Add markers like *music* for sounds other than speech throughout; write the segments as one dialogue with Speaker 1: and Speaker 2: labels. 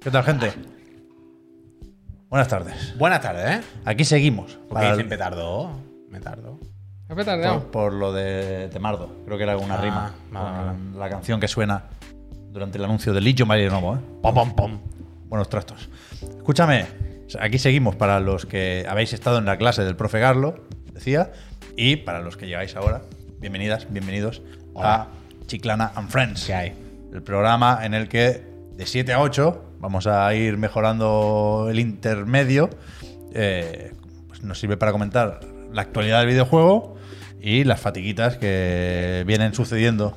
Speaker 1: ¿Qué tal, gente? Buenas tardes.
Speaker 2: Buenas tardes, ¿eh?
Speaker 1: Aquí seguimos.
Speaker 2: Porque
Speaker 1: para
Speaker 2: dicen
Speaker 1: el-
Speaker 2: petardo. Me tardó.
Speaker 3: ¿Qué petardeado?
Speaker 1: por, por lo de Temardo. Creo que era alguna
Speaker 2: Ah,
Speaker 1: rima.
Speaker 2: vale,
Speaker 1: con La canción que suena durante el anuncio de Legion by Lenovo, ¿eh?
Speaker 2: Pom, pom, pom.
Speaker 1: Buenos trastos. Escúchame, aquí seguimos para los que habéis estado en la clase del profe Garlo, decía, y para los que llegáis ahora, bienvenidas, bienvenidos a Chiclana and Friends.
Speaker 2: ¿Qué hay?
Speaker 1: El programa en el que de 7 a 8 vamos a ir mejorando el intermedio. eh, pues nos sirve para comentar la actualidad del videojuego y las fatiguitas que vienen sucediendo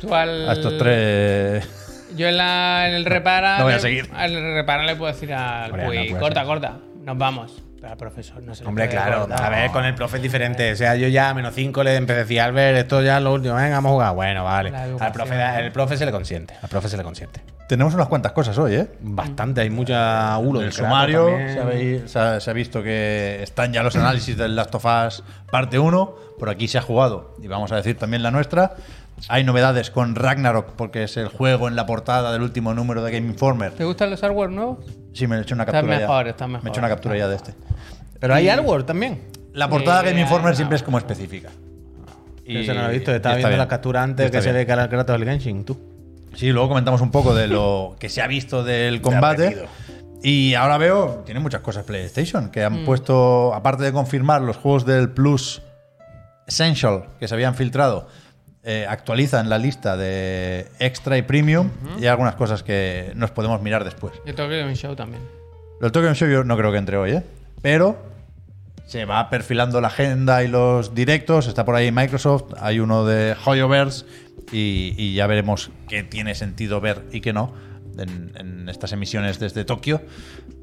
Speaker 3: Tú al-
Speaker 1: a estos tres.
Speaker 3: Yo en, la, en el repara.
Speaker 1: No voy a
Speaker 3: le-
Speaker 1: seguir.
Speaker 3: Al repara le puedo decir al
Speaker 2: Hombre,
Speaker 3: Puy,
Speaker 2: no puede
Speaker 3: corta,
Speaker 2: ser.
Speaker 3: corta. Nos vamos. Pero al profesor no le
Speaker 2: Hombre, claro.
Speaker 3: cortar.
Speaker 2: A ver, con el profe es diferente. O sea, yo ya a menos 5 le empecé a decir, Albert, esto ya es lo último. Venga, vamos a jugar. Bueno, vale. Al profe, el profe se le consiente. Al profe se le consiente.
Speaker 1: Tenemos unas cuantas cosas hoy, ¿eh?
Speaker 2: Bastante, hay mucha hulo.
Speaker 1: En el
Speaker 2: del
Speaker 1: sumario se, habéis- se ha, se ha visto que están ya los análisis del Last of Us parte 1. Por aquí se ha jugado y vamos a decir también la nuestra. Hay novedades con Ragnarok porque es el juego en la portada del último número de Game Informer.
Speaker 3: ¿Te gustan los hardware nuevos?
Speaker 1: Sí, me he hecho una
Speaker 3: Están
Speaker 1: captura
Speaker 3: mejor,
Speaker 1: ya.
Speaker 3: están
Speaker 1: Me he hecho una captura ya de este.
Speaker 2: Pero hay hardware también.
Speaker 1: La portada de Game Informer
Speaker 3: no.
Speaker 1: siempre es como específica.
Speaker 2: Y Eso no lo he visto. Estaba viendo capturas
Speaker 1: Y
Speaker 2: antes que se
Speaker 1: bien.
Speaker 2: ve cara al Kratos del Genshin, tú.
Speaker 1: Sí, luego comentamos un poco de lo *laughs* que se ha visto del combate. Y ahora veo, tiene muchas cosas PlayStation, que
Speaker 3: Mm.
Speaker 1: han puesto, aparte de confirmar los juegos del Plus Essential que se habían filtrado, eh, actualizan la lista de Extra y Premium y hay algunas cosas que nos podemos mirar después.
Speaker 3: Yo tengo que ir a un show también.
Speaker 1: El Tokyo Game Show yo no creo que entre hoy, ¿eh? Pero se va perfilando la agenda y los directos. Está por ahí Microsoft, hay uno de Hoyoverse y, y ya veremos qué tiene sentido ver y qué no en, en estas emisiones desde Tokio.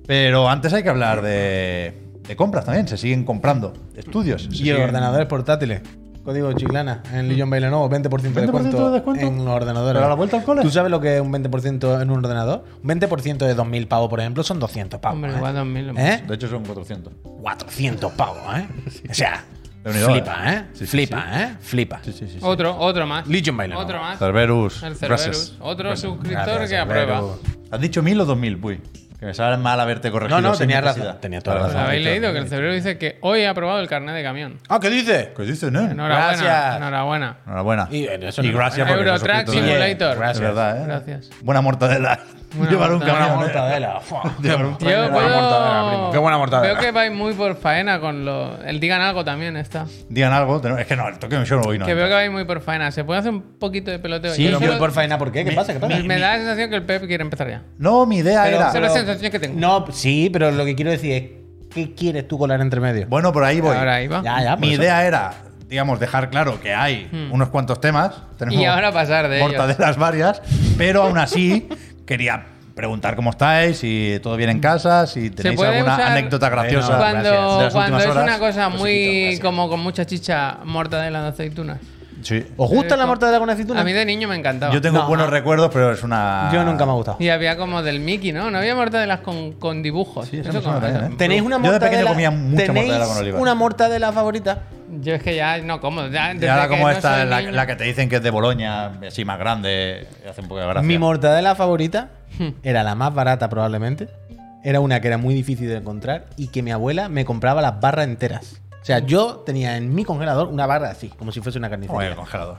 Speaker 1: Pero antes hay que hablar de, de compras también. Se siguen comprando estudios.
Speaker 2: Y
Speaker 1: siguen-
Speaker 2: ordenadores portátiles. Código Chiclana en Legion by Lenovo, 20%, de,
Speaker 1: 20%
Speaker 2: descuento
Speaker 1: de descuento.
Speaker 2: en los ordenadores.
Speaker 1: ¿Pero a la vuelta al cole?
Speaker 2: ¿Tú sabes lo que es un 20% en un ordenador? Un 20% de 2.000 pavos, por ejemplo, son 200 pavos.
Speaker 3: Hombre,
Speaker 2: ¿eh?
Speaker 3: igual 2000. lo
Speaker 2: ¿Eh?
Speaker 1: De hecho, son 400.
Speaker 2: 400 pavos, ¿eh? *laughs* O sea, Flipa,
Speaker 1: ¿eh?
Speaker 2: ¿eh?
Speaker 1: Sí, sí,
Speaker 2: flipa, ¿eh? Flipa.
Speaker 1: Sí, sí, sí. sí.
Speaker 3: Otro, otro más.
Speaker 2: Legion Lenovo.
Speaker 3: Otro más.
Speaker 1: Cerberus.
Speaker 3: El
Speaker 1: gracias.
Speaker 3: Cerberus. Otro suscriptor
Speaker 2: Gracias,
Speaker 3: que aprueba.
Speaker 1: ¿Has dicho 1000 o 2000, Puy? Que me sale mal haberte corregido.
Speaker 2: No, no, tenía
Speaker 1: necesidad.
Speaker 2: razón, tenía toda la
Speaker 3: ¿Lo
Speaker 2: razón.
Speaker 3: habéis leído? Que el Cerberus dice que hoy ha aprobado el carnet de camión.
Speaker 2: Ah, ¿qué dices?
Speaker 1: ¿Qué dices, no?
Speaker 3: Enhorabuena.
Speaker 2: Gracias.
Speaker 3: Enhorabuena.
Speaker 1: Enhorabuena.
Speaker 2: Y, eso
Speaker 1: gracias por
Speaker 3: Eurotrack. Simulator.
Speaker 2: Gracias.
Speaker 1: ¿eh?
Speaker 3: Gracias.
Speaker 1: Buena mortadela. Llevar un
Speaker 3: mortadela.
Speaker 1: camión.
Speaker 2: Buena
Speaker 1: ¿eh?
Speaker 2: mortadela. Fua. *laughs*
Speaker 1: Llevar un
Speaker 3: Yo
Speaker 2: buena mortadela, primo. Qué buena mortadela.
Speaker 3: Veo que vais muy por faena con lo... El digan algo también está.
Speaker 1: Digan algo. tenemos- Es que no, el Tokyo Game Show hoy no.
Speaker 3: Que veo que vais muy por faena. ¿Se puede hacer un poquito de peloteo?
Speaker 2: Sí,
Speaker 3: Yo
Speaker 2: pero
Speaker 3: quiero-
Speaker 2: muy por faena, ¿por qué? ¿Qué
Speaker 1: Mi-
Speaker 2: pasa? ¿Qué pasa?
Speaker 1: mi-
Speaker 3: Me da la sensación que el Pep quiere empezar ya.
Speaker 1: No, mi idea
Speaker 2: Pero-
Speaker 1: era.
Speaker 3: Esa es la sensación que tengo.
Speaker 2: No, sí, pero lo que quiero decir es, ¿qué quieres tú colar entre medio?
Speaker 1: Bueno, por ahí voy.
Speaker 3: Ahora ahí va.
Speaker 2: Ya, ya, por
Speaker 1: Mi
Speaker 2: eso.
Speaker 1: idea era, digamos, dejar claro que hay unos cuantos temas. Tenemos
Speaker 3: Y ahora pasar de ellos.
Speaker 1: mortadelas varias, pero aún así *laughs* quería preguntar cómo estáis, si todo bien en casa, si tenéis
Speaker 3: puede
Speaker 1: alguna
Speaker 3: usar-
Speaker 1: anécdota graciosa. De
Speaker 3: Cuando,
Speaker 1: las
Speaker 3: cuando
Speaker 1: últimas
Speaker 3: es
Speaker 1: horas.
Speaker 3: una cosa muy como con mucha chicha mortadela de aceitunas.
Speaker 1: Sí.
Speaker 2: ¿Os gusta la mortadela con aceituna?
Speaker 3: A mí de niño me encantaba.
Speaker 1: Yo tengo
Speaker 2: No.
Speaker 1: buenos recuerdos, pero es una.
Speaker 2: Yo nunca me ha gustado.
Speaker 3: Y había como del Mickey, ¿no? No había mortadelas con, con dibujos.
Speaker 1: Sí, eso
Speaker 3: Eso como-
Speaker 1: ¿eh?
Speaker 2: ¿Tenéis una
Speaker 1: Yo de
Speaker 2: mortadela?
Speaker 1: pequeño comía mucha
Speaker 2: ¿tenéis
Speaker 1: mortadela con oliva.
Speaker 2: una mortadela favorita?
Speaker 3: Yo es que ya no como. Ya,
Speaker 1: Y
Speaker 3: desde
Speaker 1: ahora como esta, la, la que te dicen que es de Boloña, así más grande, hace un poco de gracia.
Speaker 2: Mi mortadela favorita
Speaker 3: Hmm.
Speaker 2: era la más barata probablemente. Era una que era muy difícil de encontrar y que mi abuela me compraba las barras enteras. O sea, yo tenía en mi congelador una barra así, como si fuese una
Speaker 1: Como en el
Speaker 2: carnicería.
Speaker 1: congelador.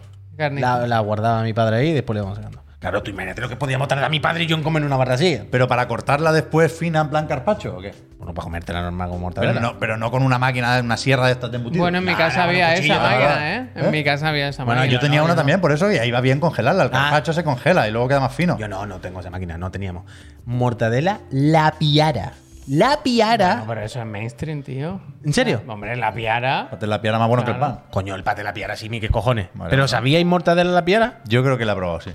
Speaker 2: La, la guardaba mi padre ahí y después le íbamos sacando. Claro, tú imagínate lo que podíamos traer a mi padre y yo en comer una barra así.
Speaker 1: Pero para cortarla después fina en plan carpacho o qué?
Speaker 2: Bueno, para comértela normal como
Speaker 1: Pero
Speaker 2: mortadela.
Speaker 1: no, pero no con una máquina, una sierra de estas de embutido.
Speaker 3: Bueno, en mi casa
Speaker 2: nah,
Speaker 3: había
Speaker 2: cuchillo,
Speaker 3: esa máquina. ¿eh?
Speaker 1: ¿Eh?
Speaker 3: En mi casa había esa
Speaker 1: Bueno,
Speaker 3: máquina.
Speaker 1: yo tenía
Speaker 2: no,
Speaker 1: una también, por eso, y ahí va bien congelarla. El
Speaker 2: Ah.
Speaker 1: carpacho se congela y luego queda más fino.
Speaker 2: Yo no, no tengo esa máquina, no teníamos. Mortadela La Piara. La Piara.
Speaker 3: No, pero eso es mainstream, tío.
Speaker 2: ¿En serio?
Speaker 3: Hombre, la piara.
Speaker 1: Te la piara más bueno que el
Speaker 3: Claro.
Speaker 1: pan.
Speaker 2: Coño, el pate de la Piara, sí, mi, qué cojones.
Speaker 1: Vale,
Speaker 2: ¿Pero
Speaker 1: vale.
Speaker 2: sabíais Mortadela La Piara?
Speaker 1: Yo creo que la he probado, sí.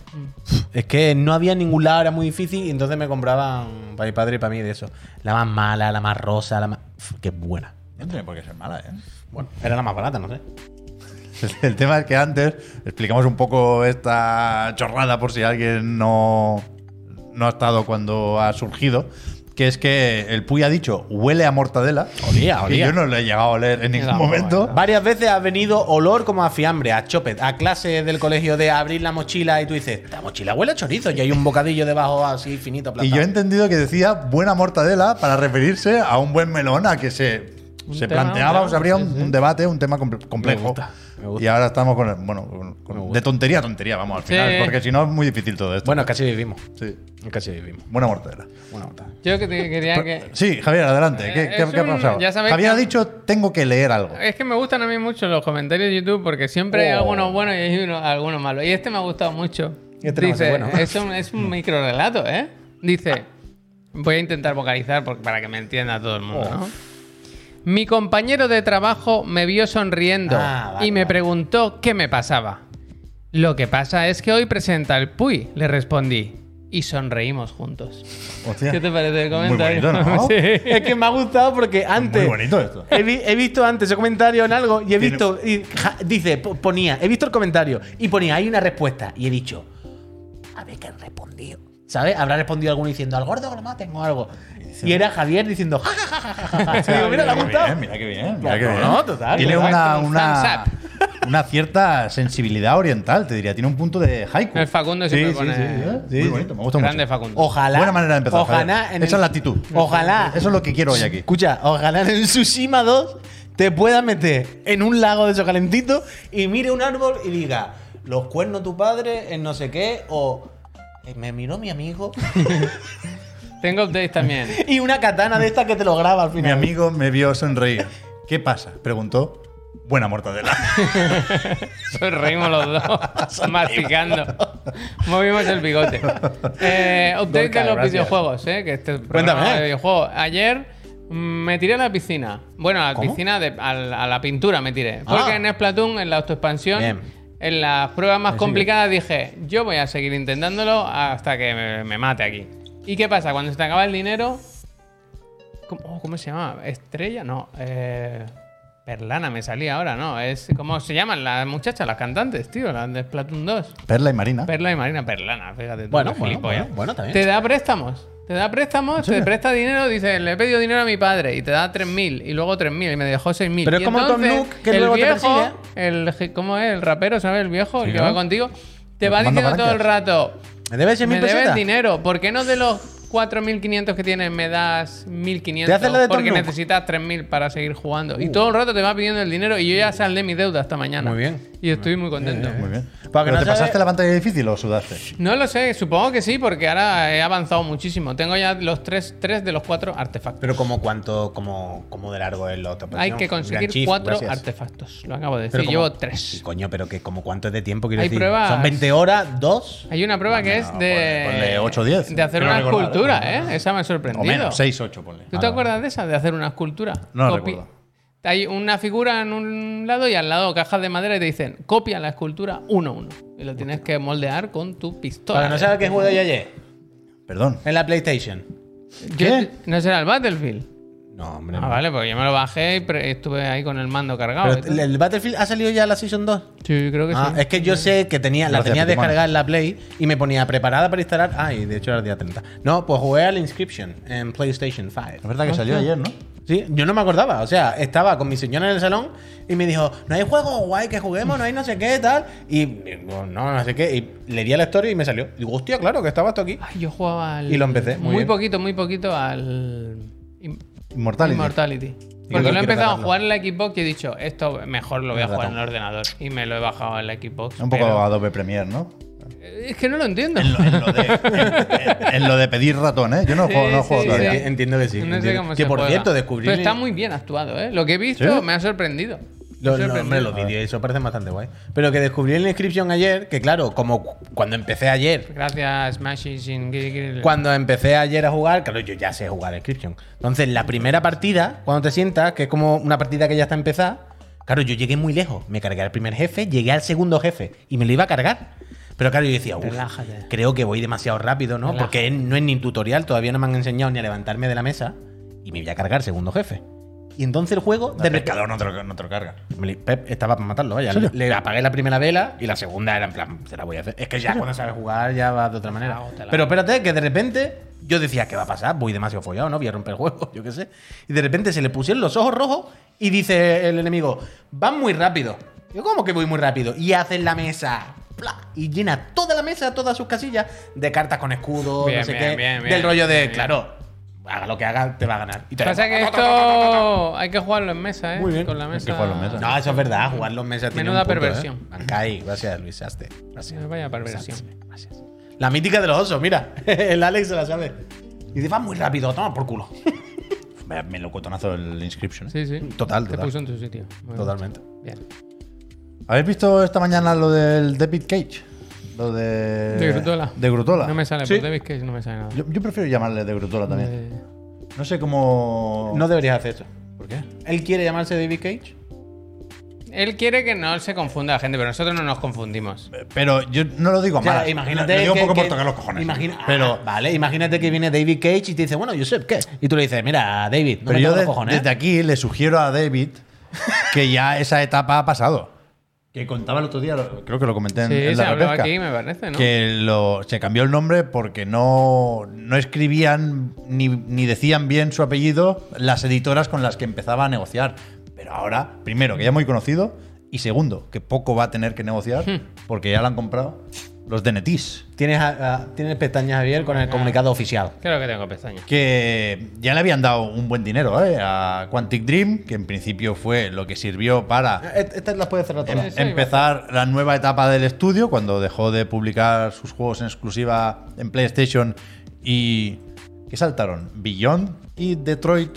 Speaker 2: Es que no había en ningún lado, era muy difícil y entonces me compraban para mi padre y para mí de eso. La más mala, la más rosa, la más... Qué buena.
Speaker 1: No tiene por qué ser mala, ¿eh?
Speaker 2: Bueno, era la más barata, no sé. *laughs*
Speaker 1: El tema es que antes explicamos un poco esta chorrada por si alguien no, no ha estado cuando ha surgido. Que es que el Puy ha dicho huele a mortadela.
Speaker 2: Olía,
Speaker 1: Y
Speaker 2: olía.
Speaker 1: yo no lo he llegado a oler en ningún momento.
Speaker 2: Varias veces ha venido olor como a fiambre, a chopet, a clase del colegio de abrir la mochila y tú dices, la mochila huele a chorizo y hay un bocadillo debajo así finito
Speaker 1: Y yo he entendido que decía buena mortadela para referirse a un buen melón, a que se, se
Speaker 3: tema,
Speaker 1: planteaba o se abría un, un debate, un tema comple- complejo.
Speaker 2: me gusta.
Speaker 1: Y ahora estamos con, el- bueno, con- con- de tontería a tontería, vamos al
Speaker 3: Sí.
Speaker 1: final, porque si no es muy difícil todo esto.
Speaker 2: Bueno, casi vivimos.
Speaker 1: Sí.
Speaker 2: Casi vivimos.
Speaker 1: Buena mortadela.
Speaker 2: Bueno, está.
Speaker 3: Yo que te quería que.
Speaker 1: Sí, Javier, adelante. ¿Qué,
Speaker 3: Eh,
Speaker 1: qué-
Speaker 3: es
Speaker 1: qué ha pasado?
Speaker 3: ya sabéis
Speaker 1: Javier
Speaker 3: que-
Speaker 1: ha dicho tengo que leer algo.
Speaker 3: Es que me gustan a mí mucho los comentarios de YouTube porque siempre hay
Speaker 1: Oh.
Speaker 3: algunos buenos y hay unos- algunos malos. Y este me ha gustado mucho.
Speaker 2: Este
Speaker 3: Dice,
Speaker 2: bueno. *laughs*
Speaker 3: es un, es un micro relato, ¿eh? Dice, voy a intentar vocalizar porque- para que me entienda todo el mundo,
Speaker 2: Oh.
Speaker 3: ¿no? Mi compañero de trabajo me vio sonriendo
Speaker 2: Ah, vale,
Speaker 3: y me
Speaker 2: vale.
Speaker 3: preguntó qué me pasaba. Lo que pasa es que hoy presenta el Puy, le respondí. Y sonreímos juntos.
Speaker 1: Hostia.
Speaker 3: ¿Qué te parece el
Speaker 1: Muy
Speaker 3: comentario?
Speaker 1: bonito, ¿no? *laughs*
Speaker 3: Sí.
Speaker 2: Es que me ha gustado porque antes.
Speaker 1: Muy bonito esto.
Speaker 2: He, vi- he visto antes ese comentario en algo y he visto. y ja- dice, po- ponía, he visto el comentario y ponía, hay una respuesta. Y he dicho, a ver qué han respondido. ¿Sabes? Habrá respondido alguno diciendo, al gordo que lo maten o algo. Y era Javier diciendo, ja, ja, ja, ja, ja, ja. Y digo, *laughs* mira, le ha
Speaker 1: Qué
Speaker 2: gustado.
Speaker 1: bien, mira qué bien. Mira qué bien.
Speaker 2: no, total,
Speaker 1: Tiene una, una,
Speaker 3: thumbs
Speaker 1: una cierta sensibilidad oriental, te diría. Tiene un punto de haiku.
Speaker 3: El Facundo siempre
Speaker 1: sí,
Speaker 3: pone-
Speaker 1: sí, ¿eh?
Speaker 2: Sí,
Speaker 1: Muy
Speaker 2: sí.
Speaker 1: bonito, me gusta
Speaker 3: Grande
Speaker 1: mucho.
Speaker 3: Facundo.
Speaker 2: Ojalá.
Speaker 1: Buena manera de empezar.
Speaker 2: Ojalá.
Speaker 1: Javier.
Speaker 2: en
Speaker 1: Esa
Speaker 2: el-
Speaker 1: es la actitud.
Speaker 2: Ojalá.
Speaker 1: Eso es lo que quiero hoy aquí.
Speaker 2: Escucha, ojalá en el Tsushima 2 te puedas meter en un lago de esos calentitos y mire un árbol y diga, los cuernos tu padre en no sé qué, o "Eh, me miró mi amigo. *laughs*
Speaker 3: Tengo updates también.
Speaker 2: y una katana de estas que te lo graba al
Speaker 1: Mi
Speaker 2: final.
Speaker 1: amigo me vio sonreír. ¿Qué pasa? Preguntó. Buena mortadela. *laughs*
Speaker 3: Reímos los dos, *laughs* masticando. Movimos el bigote. Eh, update de los
Speaker 2: gracias.
Speaker 3: videojuegos, ¿eh? Que este
Speaker 2: Cuéntame.
Speaker 3: de videojuegos. Ayer mm, me tiré a la piscina. Bueno, a la
Speaker 2: ¿Cómo?
Speaker 3: piscina, de, a, la- a la pintura me tiré. Porque
Speaker 2: Ah.
Speaker 3: en Splatoon, en la autoexpansión,
Speaker 2: Bien.
Speaker 3: en las pruebas más complicadas dije, yo voy a seguir intentándolo hasta que me, me mate aquí. ¿Y qué pasa? Cuando se te acaba el dinero... ¿Cómo, oh, ¿cómo se llama? ¿Estrella? No. Eh, Perlana me salía ahora, ¿no? Es ¿Cómo se llaman las muchachas, las cantantes, tío? Las de Splatoon 2.
Speaker 1: Perla y Marina.
Speaker 3: Perla y Marina Perlana, fíjate. tú,
Speaker 2: Bueno, bueno,
Speaker 3: gilipollas.
Speaker 2: bueno, bueno, también.
Speaker 3: Te da préstamos. Te da préstamos, te presta dinero, dice, le he pedido dinero a mi padre y te da 3.000 y luego 3.000 y me dejó 6.000.
Speaker 2: Pero es
Speaker 3: Y
Speaker 2: como Tom Nook, que
Speaker 3: el
Speaker 2: luego te
Speaker 3: viejo,
Speaker 2: persigue.
Speaker 3: el, ¿cómo es? El rapero, ¿sabes? El viejo, el
Speaker 1: Sí,
Speaker 3: que
Speaker 1: ¿no?
Speaker 3: va contigo, te
Speaker 1: Te
Speaker 3: va diciendo todo el rato,
Speaker 2: ¿Me debes 100.000
Speaker 3: me debes
Speaker 2: pesetas?
Speaker 3: dinero, ¿por qué no de los 4.500 que tienes me das 1.500?
Speaker 2: ¿Te haces la de Tom
Speaker 3: Porque necesitas 3.000 para seguir jugando. Y todo el rato te va pidiendo el dinero y yo ya saldé mi deuda esta mañana.
Speaker 2: Muy bien.
Speaker 3: Y estoy muy contento.
Speaker 1: Muy bien.
Speaker 2: Para que
Speaker 1: ¿Pero
Speaker 2: no
Speaker 1: te
Speaker 2: sabe-
Speaker 1: pasaste la pantalla difícil o sudaste?
Speaker 3: No lo sé, supongo que sí, porque ahora he avanzado muchísimo. Tengo ya los tres, tres de los cuatro artefactos.
Speaker 2: Pero como cuánto, como, como de largo es la otra
Speaker 3: Hay que conseguir
Speaker 2: Chief,
Speaker 3: cuatro
Speaker 2: gracias.
Speaker 3: artefactos. Lo acabo de
Speaker 2: Pero
Speaker 3: decir. Llevo
Speaker 2: Sí,
Speaker 3: tres.
Speaker 2: coño, pero que como cuánto es de tiempo quiero
Speaker 3: Hay
Speaker 2: decir.
Speaker 3: pruebas-
Speaker 2: Son 20 horas, dos.
Speaker 3: Hay una prueba que es de.
Speaker 1: ponle- ponle ocho o diez.
Speaker 3: De hacer una
Speaker 1: recordar,
Speaker 3: escultura,
Speaker 1: ¿eh?
Speaker 3: ¿eh? Esa me ha
Speaker 1: O
Speaker 3: sorprendido.
Speaker 1: menos, 6, 8, ponle.
Speaker 3: ¿Tú te acuerdas de esa? De hacer una escultura.
Speaker 1: No recuerdo.
Speaker 3: Hay una figura en un lado y al lado cajas de madera y te dicen copia la escultura uno a uno. Y lo tienes que moldear con tu pistola.
Speaker 2: Para no sabes qué juego yo ayer.
Speaker 1: Perdón.
Speaker 2: En la PlayStation.
Speaker 3: Yo-
Speaker 1: ¿Qué?
Speaker 3: ¿No será el Battlefield?
Speaker 2: No, hombre.
Speaker 3: Ah,
Speaker 2: no.
Speaker 3: vale, porque yo me lo bajé y estuve ahí con el mando cargado.
Speaker 2: Pero el, el Battlefield ha salido ya la Season 2.
Speaker 3: Sí, creo que
Speaker 2: Ah,
Speaker 3: sí.
Speaker 2: es que yo sé que tenía, la tenía descargada en la Play y me ponía preparada para instalar. Ah, y de hecho era el día 30. No, pues jugué al Inscription en PlayStation 5.
Speaker 1: Es verdad que salió ayer, ¿no?
Speaker 2: Sí, yo no me acordaba. O sea, estaba con mi señora en el salón y me dijo, no hay juego guay que juguemos, no hay no sé qué, tal. Y digo, no, no sé qué. Y le di a la historia y me salió. Digo, hostia, claro, que estaba esto aquí.
Speaker 3: Ay, yo jugaba al.
Speaker 2: Y lo empecé, muy
Speaker 3: Muy,
Speaker 2: bien.
Speaker 3: poquito, muy poquito al. Immortality. Porque lo he empezado a jugar en la Xbox y he dicho, esto mejor lo voy a jugar en el ordenador. Y me lo he bajado en la Xbox.
Speaker 1: Un poco
Speaker 3: pero-
Speaker 1: Adobe Premiere, ¿no?
Speaker 3: Es que no lo entiendo.
Speaker 1: En lo, en lo de, en- en lo de pedir ratón, ¿eh? Yo no
Speaker 3: Sí,
Speaker 1: juego, no juego
Speaker 3: sí,
Speaker 1: todavía.
Speaker 3: sí.
Speaker 2: Entiendo que sí.
Speaker 3: No sé cómo
Speaker 2: que
Speaker 3: se
Speaker 2: por
Speaker 3: juega.
Speaker 2: cierto, descubrí.
Speaker 3: Pero está muy bien actuado, ¿eh? Lo que he visto
Speaker 1: ¿Sí?
Speaker 3: me ha sorprendido.
Speaker 2: Lo- lo- hombre, los vídeos, eso parece bastante guay. Pero que descubrí en la inscripción ayer, que claro, como cu- cuando empecé ayer,
Speaker 3: Gracias, Smashy sin Grill.
Speaker 2: cuando empecé ayer a jugar, claro, yo ya sé jugar inscription. Entonces, la primera partida, cuando te sientas, que es como una partida que ya está empezada, claro, yo llegué muy lejos. Me cargué al primer jefe, llegué al segundo jefe y me lo iba a cargar. Pero claro, yo decía, uff,
Speaker 3: Relájate.
Speaker 2: creo que voy demasiado rápido, ¿no?
Speaker 3: Relájate.
Speaker 2: Porque no es ni tutorial, todavía no me han enseñado ni a levantarme de la mesa y me voy a cargar segundo jefe. Y entonces el juego, de
Speaker 1: El pescador no te lo, no te lo carga.
Speaker 2: Pep estaba para matarlo, vaya.
Speaker 1: ¿En serio?
Speaker 2: Le apagué la primera vela y la segunda era en plan, se la voy a hacer. Es que ya cuando sabes jugar ya va de otra manera.
Speaker 3: la
Speaker 2: Pero espérate, que de repente yo decía, ¿qué va a pasar? Voy demasiado follado, ¿no? Voy a romper el juego, *laughs* yo qué sé. Y de repente se le pusieron los ojos rojos y dice el enemigo, van muy rápido. Yo, ¿cómo que voy muy rápido? Y hacen la mesa. ¡Pla! Y llena toda la mesa, todas sus casillas de cartas con escudo,
Speaker 3: Bien,
Speaker 2: no sé
Speaker 3: bien,
Speaker 2: qué.
Speaker 3: bien, bien,
Speaker 2: del rollo de,
Speaker 3: bien.
Speaker 2: claro, haga lo que haga, te va a ganar. Y te
Speaker 3: Pasa que esto hay que jugarlo en mesa, ¿eh?
Speaker 2: Muy bien.
Speaker 3: Con la
Speaker 1: Hay
Speaker 3: mesa.
Speaker 1: que jugarlo en mesa.
Speaker 2: No, eso es verdad, jugar los mesas tiene
Speaker 3: Menuda
Speaker 2: un punto,
Speaker 3: perversión.
Speaker 2: ¿eh? Gracias Luis Aste. Gracias.
Speaker 3: Vaya perversión.
Speaker 2: Gracias. La mítica de los osos, mira. *laughs* El Alex se la sabe. Y dice, va muy rápido, toma por culo. *laughs*
Speaker 1: Me, me lo cotonazo el Inscription. ¿eh?
Speaker 3: Sí, sí.
Speaker 2: Total,
Speaker 3: Te
Speaker 2: total.
Speaker 3: puso en tu sitio. Muy bien.
Speaker 2: Totalmente.
Speaker 3: Bien.
Speaker 1: ¿Habéis visto esta mañana lo del David Cage? Lo de.
Speaker 3: De Grutola.
Speaker 1: De Grutola.
Speaker 3: No me sale,
Speaker 2: Sí.
Speaker 3: por David Cage no me sale nada.
Speaker 1: yo, yo prefiero llamarle de Grutola también.
Speaker 3: Eh,
Speaker 1: No sé cómo.
Speaker 2: No deberías hacer eso.
Speaker 1: ¿Por qué?
Speaker 2: ¿Él quiere llamarse David Cage?
Speaker 3: Él quiere que no se confunda la gente, pero nosotros no nos confundimos.
Speaker 1: Pero yo no lo digo
Speaker 2: O sea,
Speaker 1: mal.
Speaker 2: imagínate.
Speaker 1: Lo digo
Speaker 2: que-
Speaker 1: un poco
Speaker 2: que-
Speaker 1: por tocar los cojones.
Speaker 2: imagina-
Speaker 1: pero
Speaker 2: Ah, vale, imagínate que viene David Cage y te dice, bueno, Josep, ¿qué? Y tú le dices, mira, David, no
Speaker 1: pero
Speaker 2: me
Speaker 1: yo
Speaker 2: toques
Speaker 1: de-
Speaker 2: los cojones. ¿eh?
Speaker 1: desde aquí le sugiero a David que ya esa etapa ha pasado. Que contaba el otro día, creo que lo comenté en,
Speaker 3: Sí,
Speaker 1: en
Speaker 3: se
Speaker 1: la
Speaker 3: habló
Speaker 1: repesca,
Speaker 3: aquí, me parece, ¿no?
Speaker 1: Que lo, se cambió el nombre porque no, no escribían ni, ni decían bien su apellido las editoras con las que empezaba a negociar. Pero ahora, primero, que ya es muy conocido, y segundo, que poco va a tener que negociar
Speaker 3: Hmm.
Speaker 1: porque ya lo han comprado los de Netis.
Speaker 2: Tienes, a- a- tienes pestañas, Javier, con el comunicado oficial.
Speaker 3: Creo que tengo pestañas.
Speaker 1: que ya le habían dado un buen dinero ¿eh? a Quantic Dream, que en principio fue lo que sirvió para
Speaker 2: Est- Estas las puedes cerrar todas.
Speaker 3: Eh, Sí,
Speaker 1: empezar la nueva etapa del estudio, cuando dejó de publicar sus juegos en exclusiva en PlayStation y... ¿Qué saltaron? Beyond y Detroit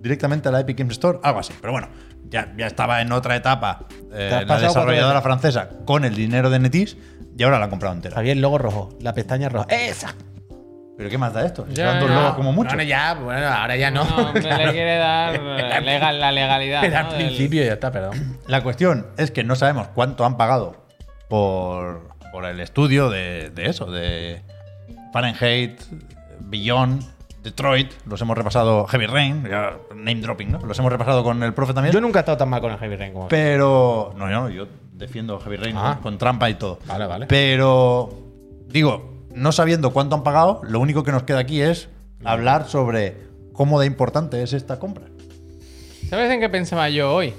Speaker 1: directamente a la Epic Games Store, algo así. Pero bueno, ya, ya estaba en otra etapa eh, la desarrolladora francesa con el dinero de Netis y ahora la han comprado entera.
Speaker 2: Javier, logo rojo. La pestaña roja. ¡Esa!
Speaker 1: ¿Pero qué más da esto?
Speaker 3: Ya,
Speaker 1: Serán dos
Speaker 3: ya.
Speaker 1: logos como mucho.
Speaker 2: Bueno, ya, bueno, ahora ya no.
Speaker 3: No, hombre, le quiere dar *laughs* eh, legal, la legalidad.
Speaker 2: Pero
Speaker 3: ¿no?
Speaker 2: al
Speaker 3: del-
Speaker 2: principio ya está, perdón.
Speaker 1: La cuestión es que no sabemos cuánto han pagado por, por el estudio de, de eso, de Fahrenheit, Beyond, Detroit. Los hemos repasado, Heavy Rain, ya, name dropping, ¿no? Los hemos repasado con el profe también.
Speaker 2: Yo nunca he estado tan mal con el Heavy Rain como
Speaker 1: Pero. No, no, yo defiendo Heavy Rain
Speaker 2: Ah.
Speaker 1: con trampa y todo.
Speaker 2: Vale, vale.
Speaker 1: Pero. Digo, no sabiendo cuánto han pagado, lo único que nos queda aquí es hablar sobre cómo de importante es esta compra.
Speaker 3: ¿Sabes en qué pensaba yo hoy?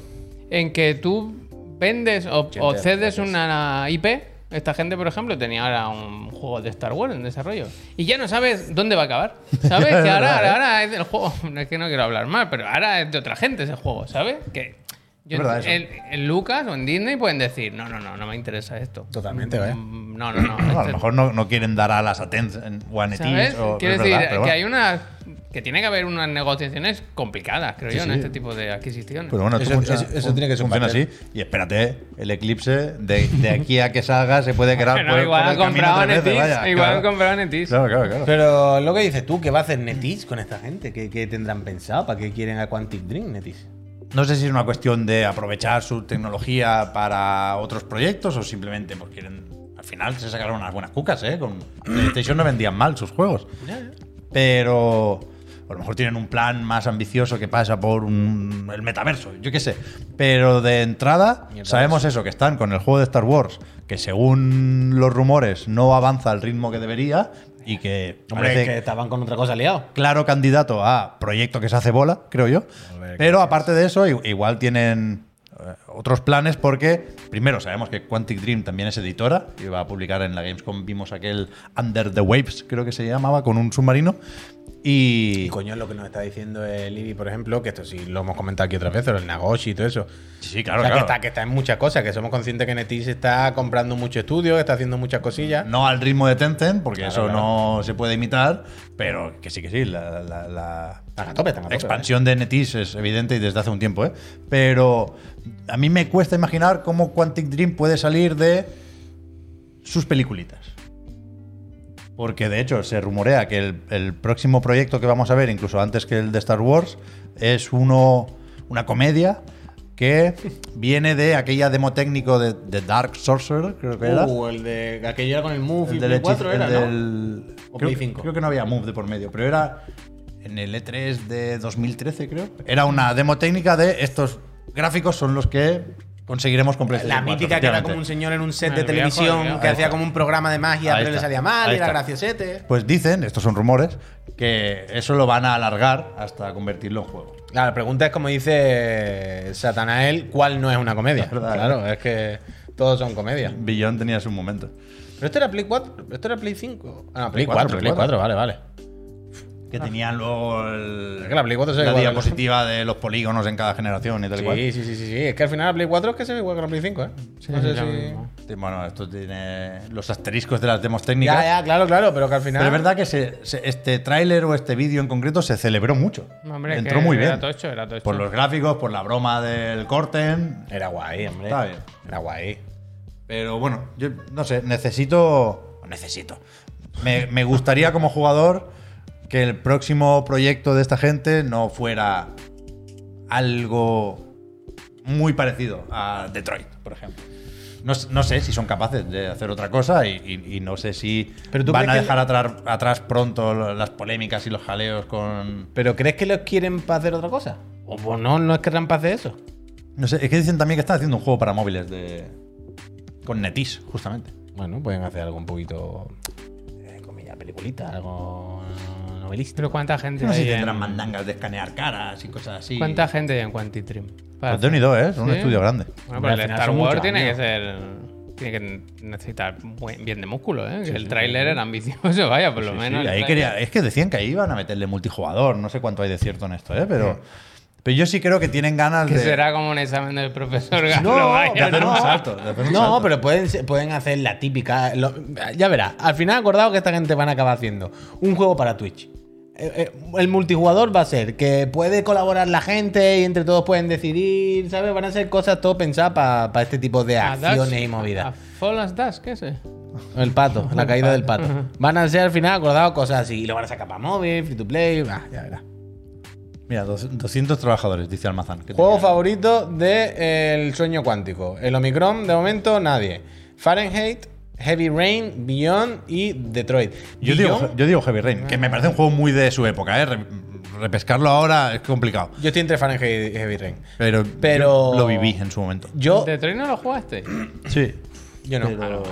Speaker 3: En que tú vendes o, o cedes una IP. Esta gente, por ejemplo, tenía ahora un juego de Star Wars en desarrollo. Y ya no sabes dónde va a acabar. *laughs* ¿Sabes?
Speaker 1: Es
Speaker 3: que ahora,
Speaker 1: verdad, ¿eh?
Speaker 3: ahora es del juego. No *laughs* es que no quiero hablar mal, pero ahora es de otra gente ese juego, ¿sabes? Que yo-
Speaker 1: Es verdad eso.
Speaker 3: en, en Lucas o en Disney pueden decir, no, no, no, no me interesa esto.
Speaker 2: Totalmente, ¿eh?
Speaker 3: No, no, no. *clears throat*
Speaker 1: No, a
Speaker 3: este-
Speaker 1: lo mejor no, no quieren dar alas a Tencent o a
Speaker 3: ¿Sabes?
Speaker 1: Netis. o-
Speaker 3: Quiero decir
Speaker 1: verdad,
Speaker 3: que
Speaker 1: bueno.
Speaker 3: hay una. Que tiene que haber unas negociaciones complicadas, creo
Speaker 1: Sí,
Speaker 3: yo, en este tipo de adquisiciones.
Speaker 1: Pero bueno,
Speaker 2: Eso-
Speaker 1: funciona,
Speaker 2: eso- eso tiene que ser un
Speaker 1: funciona así. Y espérate, el eclipse de, de aquí a que salga se puede quedar *laughs*
Speaker 3: Bueno,
Speaker 1: por,
Speaker 3: igual
Speaker 1: por
Speaker 3: han comprado Netis.
Speaker 1: vaya,
Speaker 3: igual
Speaker 1: claro.
Speaker 3: han comprado Netis.
Speaker 1: Claro, claro, claro.
Speaker 2: Pero lo que dices tú, ¿qué va a hacer Netis con esta gente? ¿Qué, qué tendrán pensado? ¿Para qué quieren a Quantic Dream, Netis?
Speaker 1: No sé si es una cuestión de aprovechar su tecnología para otros proyectos o simplemente pues quieren. Al final se sacaron unas buenas cucas, ¿eh? Con PlayStation no vendían mal sus juegos. Pero a lo mejor tienen un plan más ambicioso que pasa por un- el metaverso, yo qué sé. Pero de entrada sabemos eso, que están con el juego de Star Wars, que según los rumores no avanza al ritmo que debería y que
Speaker 2: Hombre,
Speaker 1: parece
Speaker 2: que estaban con otra cosa liados.
Speaker 1: claro candidato a proyecto que se hace bola, creo yo. Pero aparte de eso, igual tienen eh, otros planes porque, primero, sabemos que Quantic Dream también es editora y va a publicar en la Gamescom, vimos aquel Under the Waves, creo que se llamaba, con un submarino. Y,
Speaker 2: Y coño, lo que nos está diciendo el Ibi, por ejemplo, que esto sí lo hemos comentado aquí otras veces, el Nagoshi y todo eso.
Speaker 1: sí, claro,
Speaker 2: o sea,
Speaker 1: claro.
Speaker 2: Que, está, que está en muchas cosas, que somos conscientes que Netis está comprando mucho estudio, que está haciendo muchas cosillas.
Speaker 1: No al ritmo de Tencent, porque
Speaker 2: Claro,
Speaker 1: eso
Speaker 2: claro.
Speaker 1: no se puede imitar, pero que sí, que sí. La, la- la
Speaker 2: Están a tope, están a tope.
Speaker 1: expansión de Netis es evidente y desde hace un tiempo, ¿eh? Pero a mí me cuesta imaginar cómo Quantic Dream puede salir de sus peliculitas. Porque de hecho se rumorea que el, el próximo proyecto que vamos a ver, incluso antes que el de Star Wars, es uno, una comedia que viene de aquella demo técnico de, de Dark Sorcerer, creo que era.
Speaker 2: Uh, el de aquello era con el Move
Speaker 1: El
Speaker 2: y
Speaker 1: del
Speaker 2: Play 4
Speaker 1: hechiz-
Speaker 2: era,
Speaker 1: creo,
Speaker 2: Play 5.
Speaker 1: creo que no había Move de por medio, pero era en el E3 de 2013, creo. Era una demo técnica de estos gráficos son los que conseguiremos con
Speaker 2: La
Speaker 1: PlayStation 4,
Speaker 2: mítica que era como un señor en un set de televisión
Speaker 3: viejo.
Speaker 2: que hacía como un programa de magia,
Speaker 1: Ahí
Speaker 2: pero le salía mal y era
Speaker 1: está.
Speaker 2: graciosete.
Speaker 1: Pues dicen, estos son rumores, que eso lo van a alargar hasta convertirlo en juego.
Speaker 2: Claro, la pregunta es como dice Satanael, ¿cuál no es una comedia? *laughs*
Speaker 1: Es verdad,
Speaker 2: claro, es que todos son comedias.
Speaker 1: Billón tenía su momento.
Speaker 2: Pero esto era Play 4, esto era Play 5. Ah, Play
Speaker 1: Play
Speaker 2: 4,
Speaker 1: 4,
Speaker 2: Play 4, vale, vale.
Speaker 1: Que tenían luego el-
Speaker 2: Es que la Play 4 se ve
Speaker 1: la
Speaker 2: igual.
Speaker 1: diapositiva de los polígonos en cada generación y tal y cual.
Speaker 2: Sí, sí, sí, sí, sí. Es que al final la Play 4 es que se ve igual que la Play 5, ¿eh? no sé
Speaker 3: lo
Speaker 2: si...
Speaker 3: mismo.
Speaker 1: Sí, Bueno, esto tiene los asteriscos de las demos técnicas.
Speaker 2: Ya, ya, claro, claro, pero que al final...
Speaker 1: Pero es verdad que se- se- este tráiler o este vídeo en concreto se celebró mucho.
Speaker 3: Hombre,
Speaker 1: Entró
Speaker 3: que
Speaker 1: muy bien.
Speaker 3: Era tocho, era tocho.
Speaker 1: Por los gráficos, por la broma del corten.
Speaker 2: Era guay, hombre.
Speaker 1: Está bien.
Speaker 2: Era guay.
Speaker 1: Pero bueno, yo no sé, necesito. Necesito. Me, me gustaría como jugador que el próximo proyecto de esta gente no fuera algo muy parecido a Detroit, por ejemplo. No, sé si son capaces de hacer otra cosa y, y- y no sé si
Speaker 2: Pero
Speaker 1: van a dejar atrás, atrás pronto las polémicas y los jaleos con...
Speaker 2: ¿Pero crees que los quieren para hacer otra cosa? ¿O pues no, no es que para hacer eso?
Speaker 1: No sé, es que dicen también que están haciendo un juego para móviles de... con Netis, justamente.
Speaker 2: Bueno, pueden hacer algo un poquito... Eh, comilla, peliculita, algo novelístico.
Speaker 3: Pero ¿cuánta gente
Speaker 1: No sé
Speaker 3: hay
Speaker 1: si
Speaker 3: en-
Speaker 1: tendrán mandangas de escanear caras y cosas así.
Speaker 3: ¿Cuánta gente hay en Quantitrim?
Speaker 1: Pues de unido, ¿eh? Es un
Speaker 3: ¿Sí?
Speaker 1: estudio grande.
Speaker 3: Bueno, pero
Speaker 2: al
Speaker 3: el Star Wars tiene que ser. Tiene que necesitar bien de músculo, ¿eh? Que el tráiler era ambicioso, vaya, por lo
Speaker 1: Sí,
Speaker 3: menos.
Speaker 1: sí, ahí quería, es que decían que ahí iban a meterle multijugador. No sé cuánto hay de cierto en esto, ¿eh? Pero, pero yo sí creo que tienen ganas
Speaker 3: Que
Speaker 1: de,
Speaker 3: será como un examen del profesor Galo,
Speaker 2: No,
Speaker 3: vaya,
Speaker 1: de hacer
Speaker 3: ¿no?
Speaker 1: un salto. de hacer un
Speaker 2: No,
Speaker 1: salto.
Speaker 2: pero pueden, pueden hacer la típica. lo- ya verás, al final acordado que esta gente van a acabar haciendo un juego para Twitch. Eh, eh, El multijugador va a ser que puede colaborar la gente y entre todos pueden decidir, ¿sabes? Van a ser cosas todo pensadas para este tipo de
Speaker 3: A
Speaker 2: acciones
Speaker 3: Dash,
Speaker 2: y movidas.
Speaker 3: Fall as Dash, ¿qué es ese?
Speaker 2: El pato, la *laughs* caída del pato. Van a ser al final acordados cosas así. Y lo van a sacar para móvil, free to play. ah, ya verás.
Speaker 1: Mira, dos- 200 trabajadores, dice Almazán.
Speaker 2: Juego
Speaker 1: tenía.
Speaker 2: favorito de El Sueño Cuántico. El Omicron, de momento, nadie. Fahrenheit, Heavy Rain, Beyond y Detroit.
Speaker 1: Yo digo, yo digo Heavy Rain, que me parece un juego muy de su época, ¿eh? Re- repescarlo ahora es complicado.
Speaker 2: yo estoy entre Fahrenheit y Heavy Rain.
Speaker 1: Pero,
Speaker 2: Pero-
Speaker 1: yo lo viví en su momento.
Speaker 2: Yo,
Speaker 3: ¿Detroit no lo jugaste? *clears throat*
Speaker 1: Sí.
Speaker 2: yo no.
Speaker 1: Pero-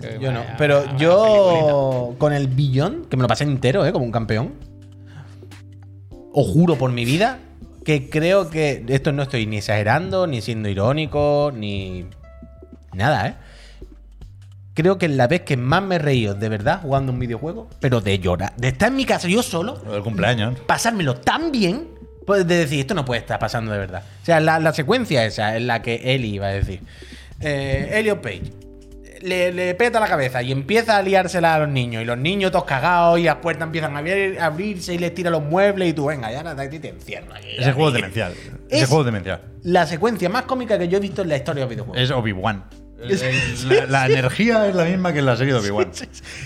Speaker 3: Que
Speaker 2: Yo no. Pero yo, con el Beyond, que me lo pasé entero, ¿eh? Como un campeón. Os juro por mi vida que creo que esto no estoy ni exagerando, ni siendo irónico, ni nada, ¿eh? Creo que es la vez que más me he reído de verdad jugando un videojuego, pero de llorar, de estar en mi casa yo solo,
Speaker 1: Lo del cumpleaños.
Speaker 2: pasármelo tan bien, pues de decir, esto no puede estar pasando de verdad. O sea, la, la secuencia esa es la que Eli iba a decir. Eh, Elliot Page. Le, le peta la cabeza y empieza a liársela a los niños. Y los niños todos cagados y las puertas empiezan a abrir- a abrirse y les tira los muebles y tú, venga, ya ahora te, te encierro aquí.
Speaker 1: Ese juego es demencial. Ese
Speaker 2: Es-
Speaker 1: juego es demencial.
Speaker 2: La secuencia más cómica que yo he visto en la historia de los videojuegos.
Speaker 1: Es Obi-Wan. *laughs* La, la energía es la misma que en la serie de Obi-Wan.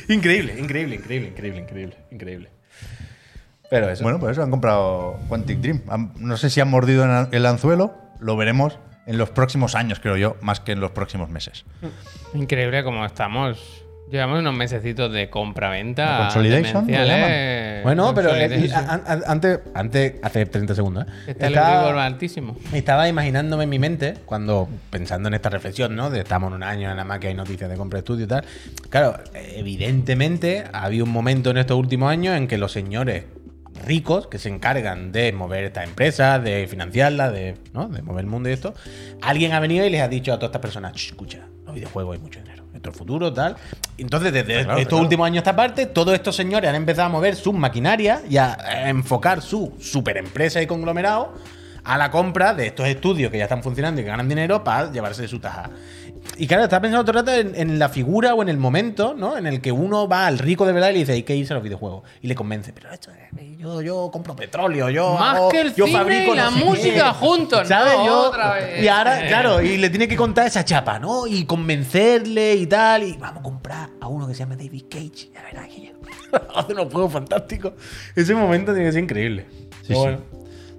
Speaker 2: Increíble, increíble, increíble, increíble, increíble, increíble. Pero eso.
Speaker 1: Bueno, pues eso han comprado Quantic Dream. No sé si han mordido el anzuelo, lo veremos en los próximos años, creo yo, más que en los próximos meses.
Speaker 3: Increíble como estamos. Llevamos unos mesecitos de compra-venta.
Speaker 1: Consolidation.
Speaker 3: ¿eh?
Speaker 2: Bueno, pero eh,
Speaker 3: Consolidation.
Speaker 2: antes, antes, hace 30 segundos, ¿eh?
Speaker 3: Está el
Speaker 2: Estaba-
Speaker 3: Euribor altísimo.
Speaker 2: Estaba imaginándome en mi mente, cuando pensando en esta reflexión, ¿no? De estamos en un año, nada más que hay noticias de compra de estudio y tal. Claro, evidentemente ha habido un momento en estos últimos años en que los señores ricos que se encargan de mover estas empresas, de financiarlas, de, ¿no? de mover el mundo y esto, alguien ha venido y les ha dicho a todas estas personas, "Ch, escucha, los videojuegos hay mucho dinero, esto es el futuro, tal. Entonces, desde
Speaker 1: claro,
Speaker 2: estos
Speaker 1: claro.
Speaker 2: últimos años a esta parte, todos estos señores han empezado a mover sus maquinarias y a, a enfocar su superempresa y conglomerado a la compra de estos estudios que ya están funcionando y que ganan dinero para llevarse su taja. Y claro, estaba pensando todo el rato en, en la figura o en el momento, ¿no? En el que uno va al rico de verdad y le dice, hay que irse a los videojuegos. Y le convence, pero esto es- yo, yo compro petróleo, yo.
Speaker 3: Más
Speaker 2: hago-
Speaker 3: que el
Speaker 2: yo
Speaker 3: cine
Speaker 2: fabrico
Speaker 3: y la
Speaker 2: no
Speaker 3: música
Speaker 2: qué".
Speaker 3: juntos,
Speaker 2: ¿Sabes?
Speaker 3: ¿no?
Speaker 2: Yo-
Speaker 3: Otra vez.
Speaker 2: Y ahora, claro, y le tiene que contar esa chapa, ¿no? Y convencerle y tal. Y vamos a comprar a uno que se llama David Cage. Ya verás que yo. *laughs* Hace unos juegos fantásticos. Ese momento tiene que ser increíble.
Speaker 1: Sí,
Speaker 2: Pero
Speaker 1: sí.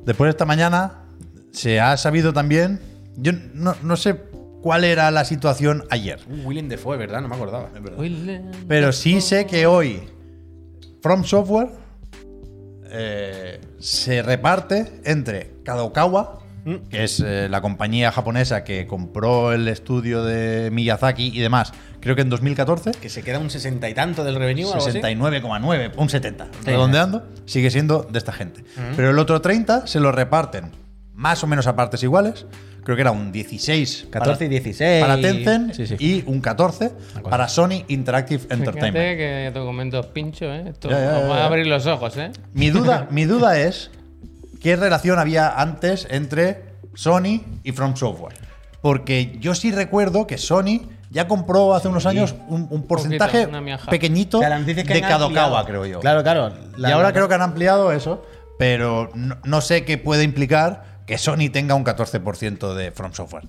Speaker 1: Después de esta mañana se ha sabido también. Yo no, no sé cuál era la situación ayer,
Speaker 2: Uh, William Defoe, ¿verdad? No me acordaba.
Speaker 1: pero sí sé que hoy From Software eh, se reparte entre Kadokawa, que es eh, la compañía japonesa que compró el estudio de Miyazaki y demás, creo que en 2014.
Speaker 2: Que se queda un sesenta y tanto del revenue, algo así.
Speaker 1: 69,9, un 70, redondeando, sigue siendo de esta gente. Pero el otro 30 se lo reparten más o menos a partes iguales. Creo que era un 16
Speaker 2: 14 y 16.
Speaker 1: para Tencent
Speaker 2: Sí, sí.
Speaker 1: y un 14 para Sony Interactive Entertainment.
Speaker 3: Fíjate que documentos pincho, ¿eh? Esto
Speaker 1: Ya, ya,
Speaker 3: os
Speaker 1: ya,
Speaker 3: va a abrir los ojos, ¿eh?
Speaker 1: Mi duda, mi duda *laughs* es qué relación había antes entre Sony y From Software. Porque yo sí recuerdo que Sony ya compró hace unos años un, un porcentaje
Speaker 3: miaja.
Speaker 1: pequeñito
Speaker 2: que
Speaker 1: de
Speaker 2: han
Speaker 1: Kadokawa, creo yo.
Speaker 2: Claro, claro.
Speaker 1: y ahora creo que han ampliado eso, pero no, no sé qué puede implicar que Sony tenga un 14% de From Software.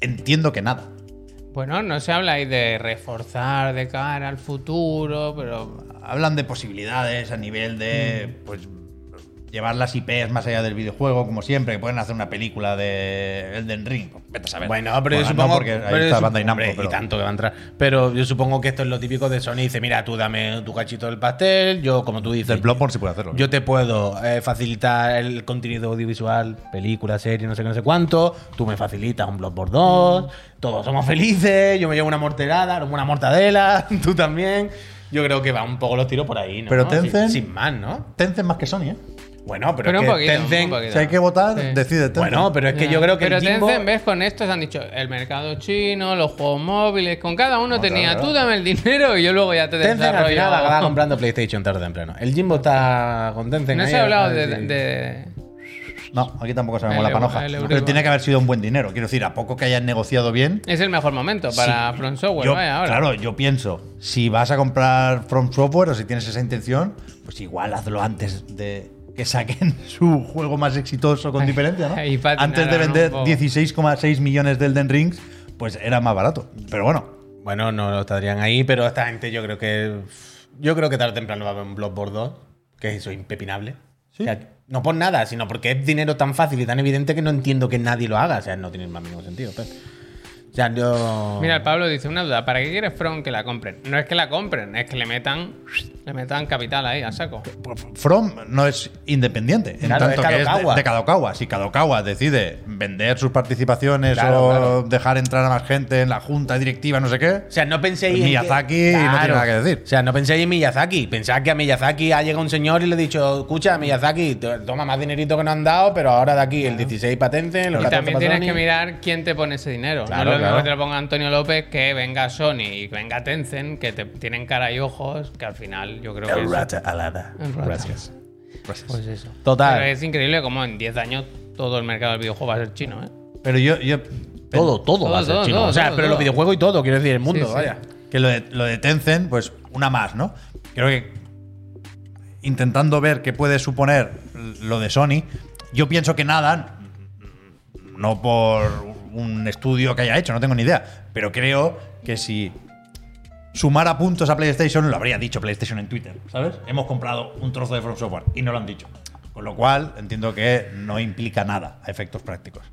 Speaker 1: Entiendo que nada.
Speaker 3: Bueno, no se habla ahí de reforzar de cara al futuro, pero
Speaker 1: Hablan de posibilidades a nivel de
Speaker 2: Mm.
Speaker 1: pues llevar las IPs más allá del videojuego, como siempre, que pueden hacer una película de Elden Ring. Pues, vete a saber.
Speaker 2: Bueno, pero yo
Speaker 1: no
Speaker 2: supongo
Speaker 1: porque ahí
Speaker 2: pero yo
Speaker 1: está Bandai Namco, pero-
Speaker 2: y tanto que va a entrar. Pero yo supongo que esto es lo típico de Sony. Dice, mira, tú dame tu cachito del pastel, yo, como tú dices,
Speaker 1: Del Bloodborne sí puede hacerlo.
Speaker 2: yo te puedo eh, facilitar el contenido audiovisual, película, serie, no sé qué, no sé cuánto. Tú me facilitas un Bloodborne 2. Todos somos felices. Yo me llevo una morterada, una mortadela. *laughs* Tú también. Yo creo que va un poco los tiros por ahí, ¿no?
Speaker 1: Pero
Speaker 2: Sin-
Speaker 1: Tencent-
Speaker 2: Sin, más, ¿no?
Speaker 1: Tencent más que Sony, ¿eh?
Speaker 2: Bueno, pero,
Speaker 3: Pero
Speaker 2: es
Speaker 3: un
Speaker 2: que
Speaker 3: poquito,
Speaker 2: Tencent-
Speaker 3: un poquito.
Speaker 1: Si hay que votar,
Speaker 3: Sí.
Speaker 1: decide Tencent.
Speaker 2: Bueno, pero es que
Speaker 3: Ya.
Speaker 2: yo creo que
Speaker 3: Pero
Speaker 2: el Jimbo-
Speaker 3: Tencent, ves, con esto se han dicho el mercado chino, los juegos móviles, con cada uno
Speaker 1: No,
Speaker 3: tenía,
Speaker 1: claro,
Speaker 3: tú dame el dinero y yo luego ya te
Speaker 2: Tencent al
Speaker 3: desarrollo.
Speaker 2: final acaba comprando PlayStation tarde o temprano. El Jimbo está con Tencent.
Speaker 3: No
Speaker 2: ahí,
Speaker 3: se ha hablado de,
Speaker 2: ver si-
Speaker 3: de-
Speaker 1: No, aquí tampoco sabemos
Speaker 3: El
Speaker 1: la panoja. Pero tiene que haber sido un buen dinero. Quiero decir, a poco que hayan negociado bien.
Speaker 3: Es el mejor momento para
Speaker 1: Sí,
Speaker 3: From Software,
Speaker 1: yo-
Speaker 3: vaya, ahora.
Speaker 1: Claro, yo pienso, si vas a comprar From Software o si tienes esa intención, pues igual hazlo antes de que saquen *laughs* su juego más exitoso con diferencia, ¿no? Antes de vender
Speaker 3: poco.
Speaker 1: 16,6 millones de Elden Rings, pues era más barato. Pero bueno,
Speaker 2: Bueno, no lo estarían ahí, pero esta gente yo creo que. Yo creo que tarde o temprano va a haber un Bloodborne 2, que eso es impepinable.
Speaker 1: Sí.
Speaker 2: O sea, no por nada, sino porque es dinero tan fácil y tan evidente que no entiendo que nadie lo haga. O sea, no tiene el más mínimo sentido. Pep. O sea, yo.
Speaker 3: Mira, el Pablo dice una duda, ¿para qué quieres From que la compren? No es que la compren, es que le metan le metan capital ahí a saco.
Speaker 1: From no es independiente, en
Speaker 2: Claro,
Speaker 1: tanto
Speaker 2: es
Speaker 1: que es de,
Speaker 2: Kadokawa.
Speaker 1: de Kadokawa. Si Kadokawa decide vender sus participaciones
Speaker 2: Claro,
Speaker 1: o
Speaker 2: claro.
Speaker 1: dejar entrar a más gente en la junta directiva, no sé qué,
Speaker 2: O sea, no penséis en.
Speaker 1: Miyazaki
Speaker 2: que-
Speaker 1: no tiene nada que decir.
Speaker 2: O sea, no penséis en Miyazaki. Pensad que a Miyazaki ha llegado un señor y le ha dicho: Escucha, Miyazaki, toma más dinerito que nos han dado, pero ahora de aquí el 16 patente, los
Speaker 3: Y
Speaker 2: 14
Speaker 3: también tienes
Speaker 2: Sony.
Speaker 3: que mirar quién te pone ese dinero.
Speaker 2: Claro,
Speaker 3: no es lo mismo
Speaker 2: claro.
Speaker 3: que te lo ponga Antonio López que venga Sony y que venga Tencent, que te tienen cara y ojos, que al final yo creo que
Speaker 2: El
Speaker 3: es,
Speaker 2: rata alada.
Speaker 3: El rata.
Speaker 2: Gracias.
Speaker 3: pues eso.
Speaker 2: Total.
Speaker 3: Pero es increíble como en 10 años todo el mercado del videojuego va a ser chino, ¿eh?
Speaker 1: Pero yo, yo
Speaker 2: Todo, todo,
Speaker 3: Todo,
Speaker 2: va a ser
Speaker 3: todo,
Speaker 2: chino.
Speaker 3: todo,
Speaker 2: o sea,
Speaker 3: todo,
Speaker 2: pero
Speaker 3: todo.
Speaker 2: los videojuegos y todo, quiero decir, el mundo,
Speaker 3: Sí, sí.
Speaker 2: vaya.
Speaker 1: que lo de, lo de Tencent, pues una más, ¿no? Creo que intentando ver qué puede suponer lo de Sony, yo pienso que nada, no por un estudio que haya hecho, no tengo ni idea, pero creo que si sumara puntos a PlayStation, lo habría dicho PlayStation en Twitter, ¿sabes? Hemos comprado un trozo de From Software y no lo han dicho. Con lo cual, entiendo que no implica nada a efectos prácticos.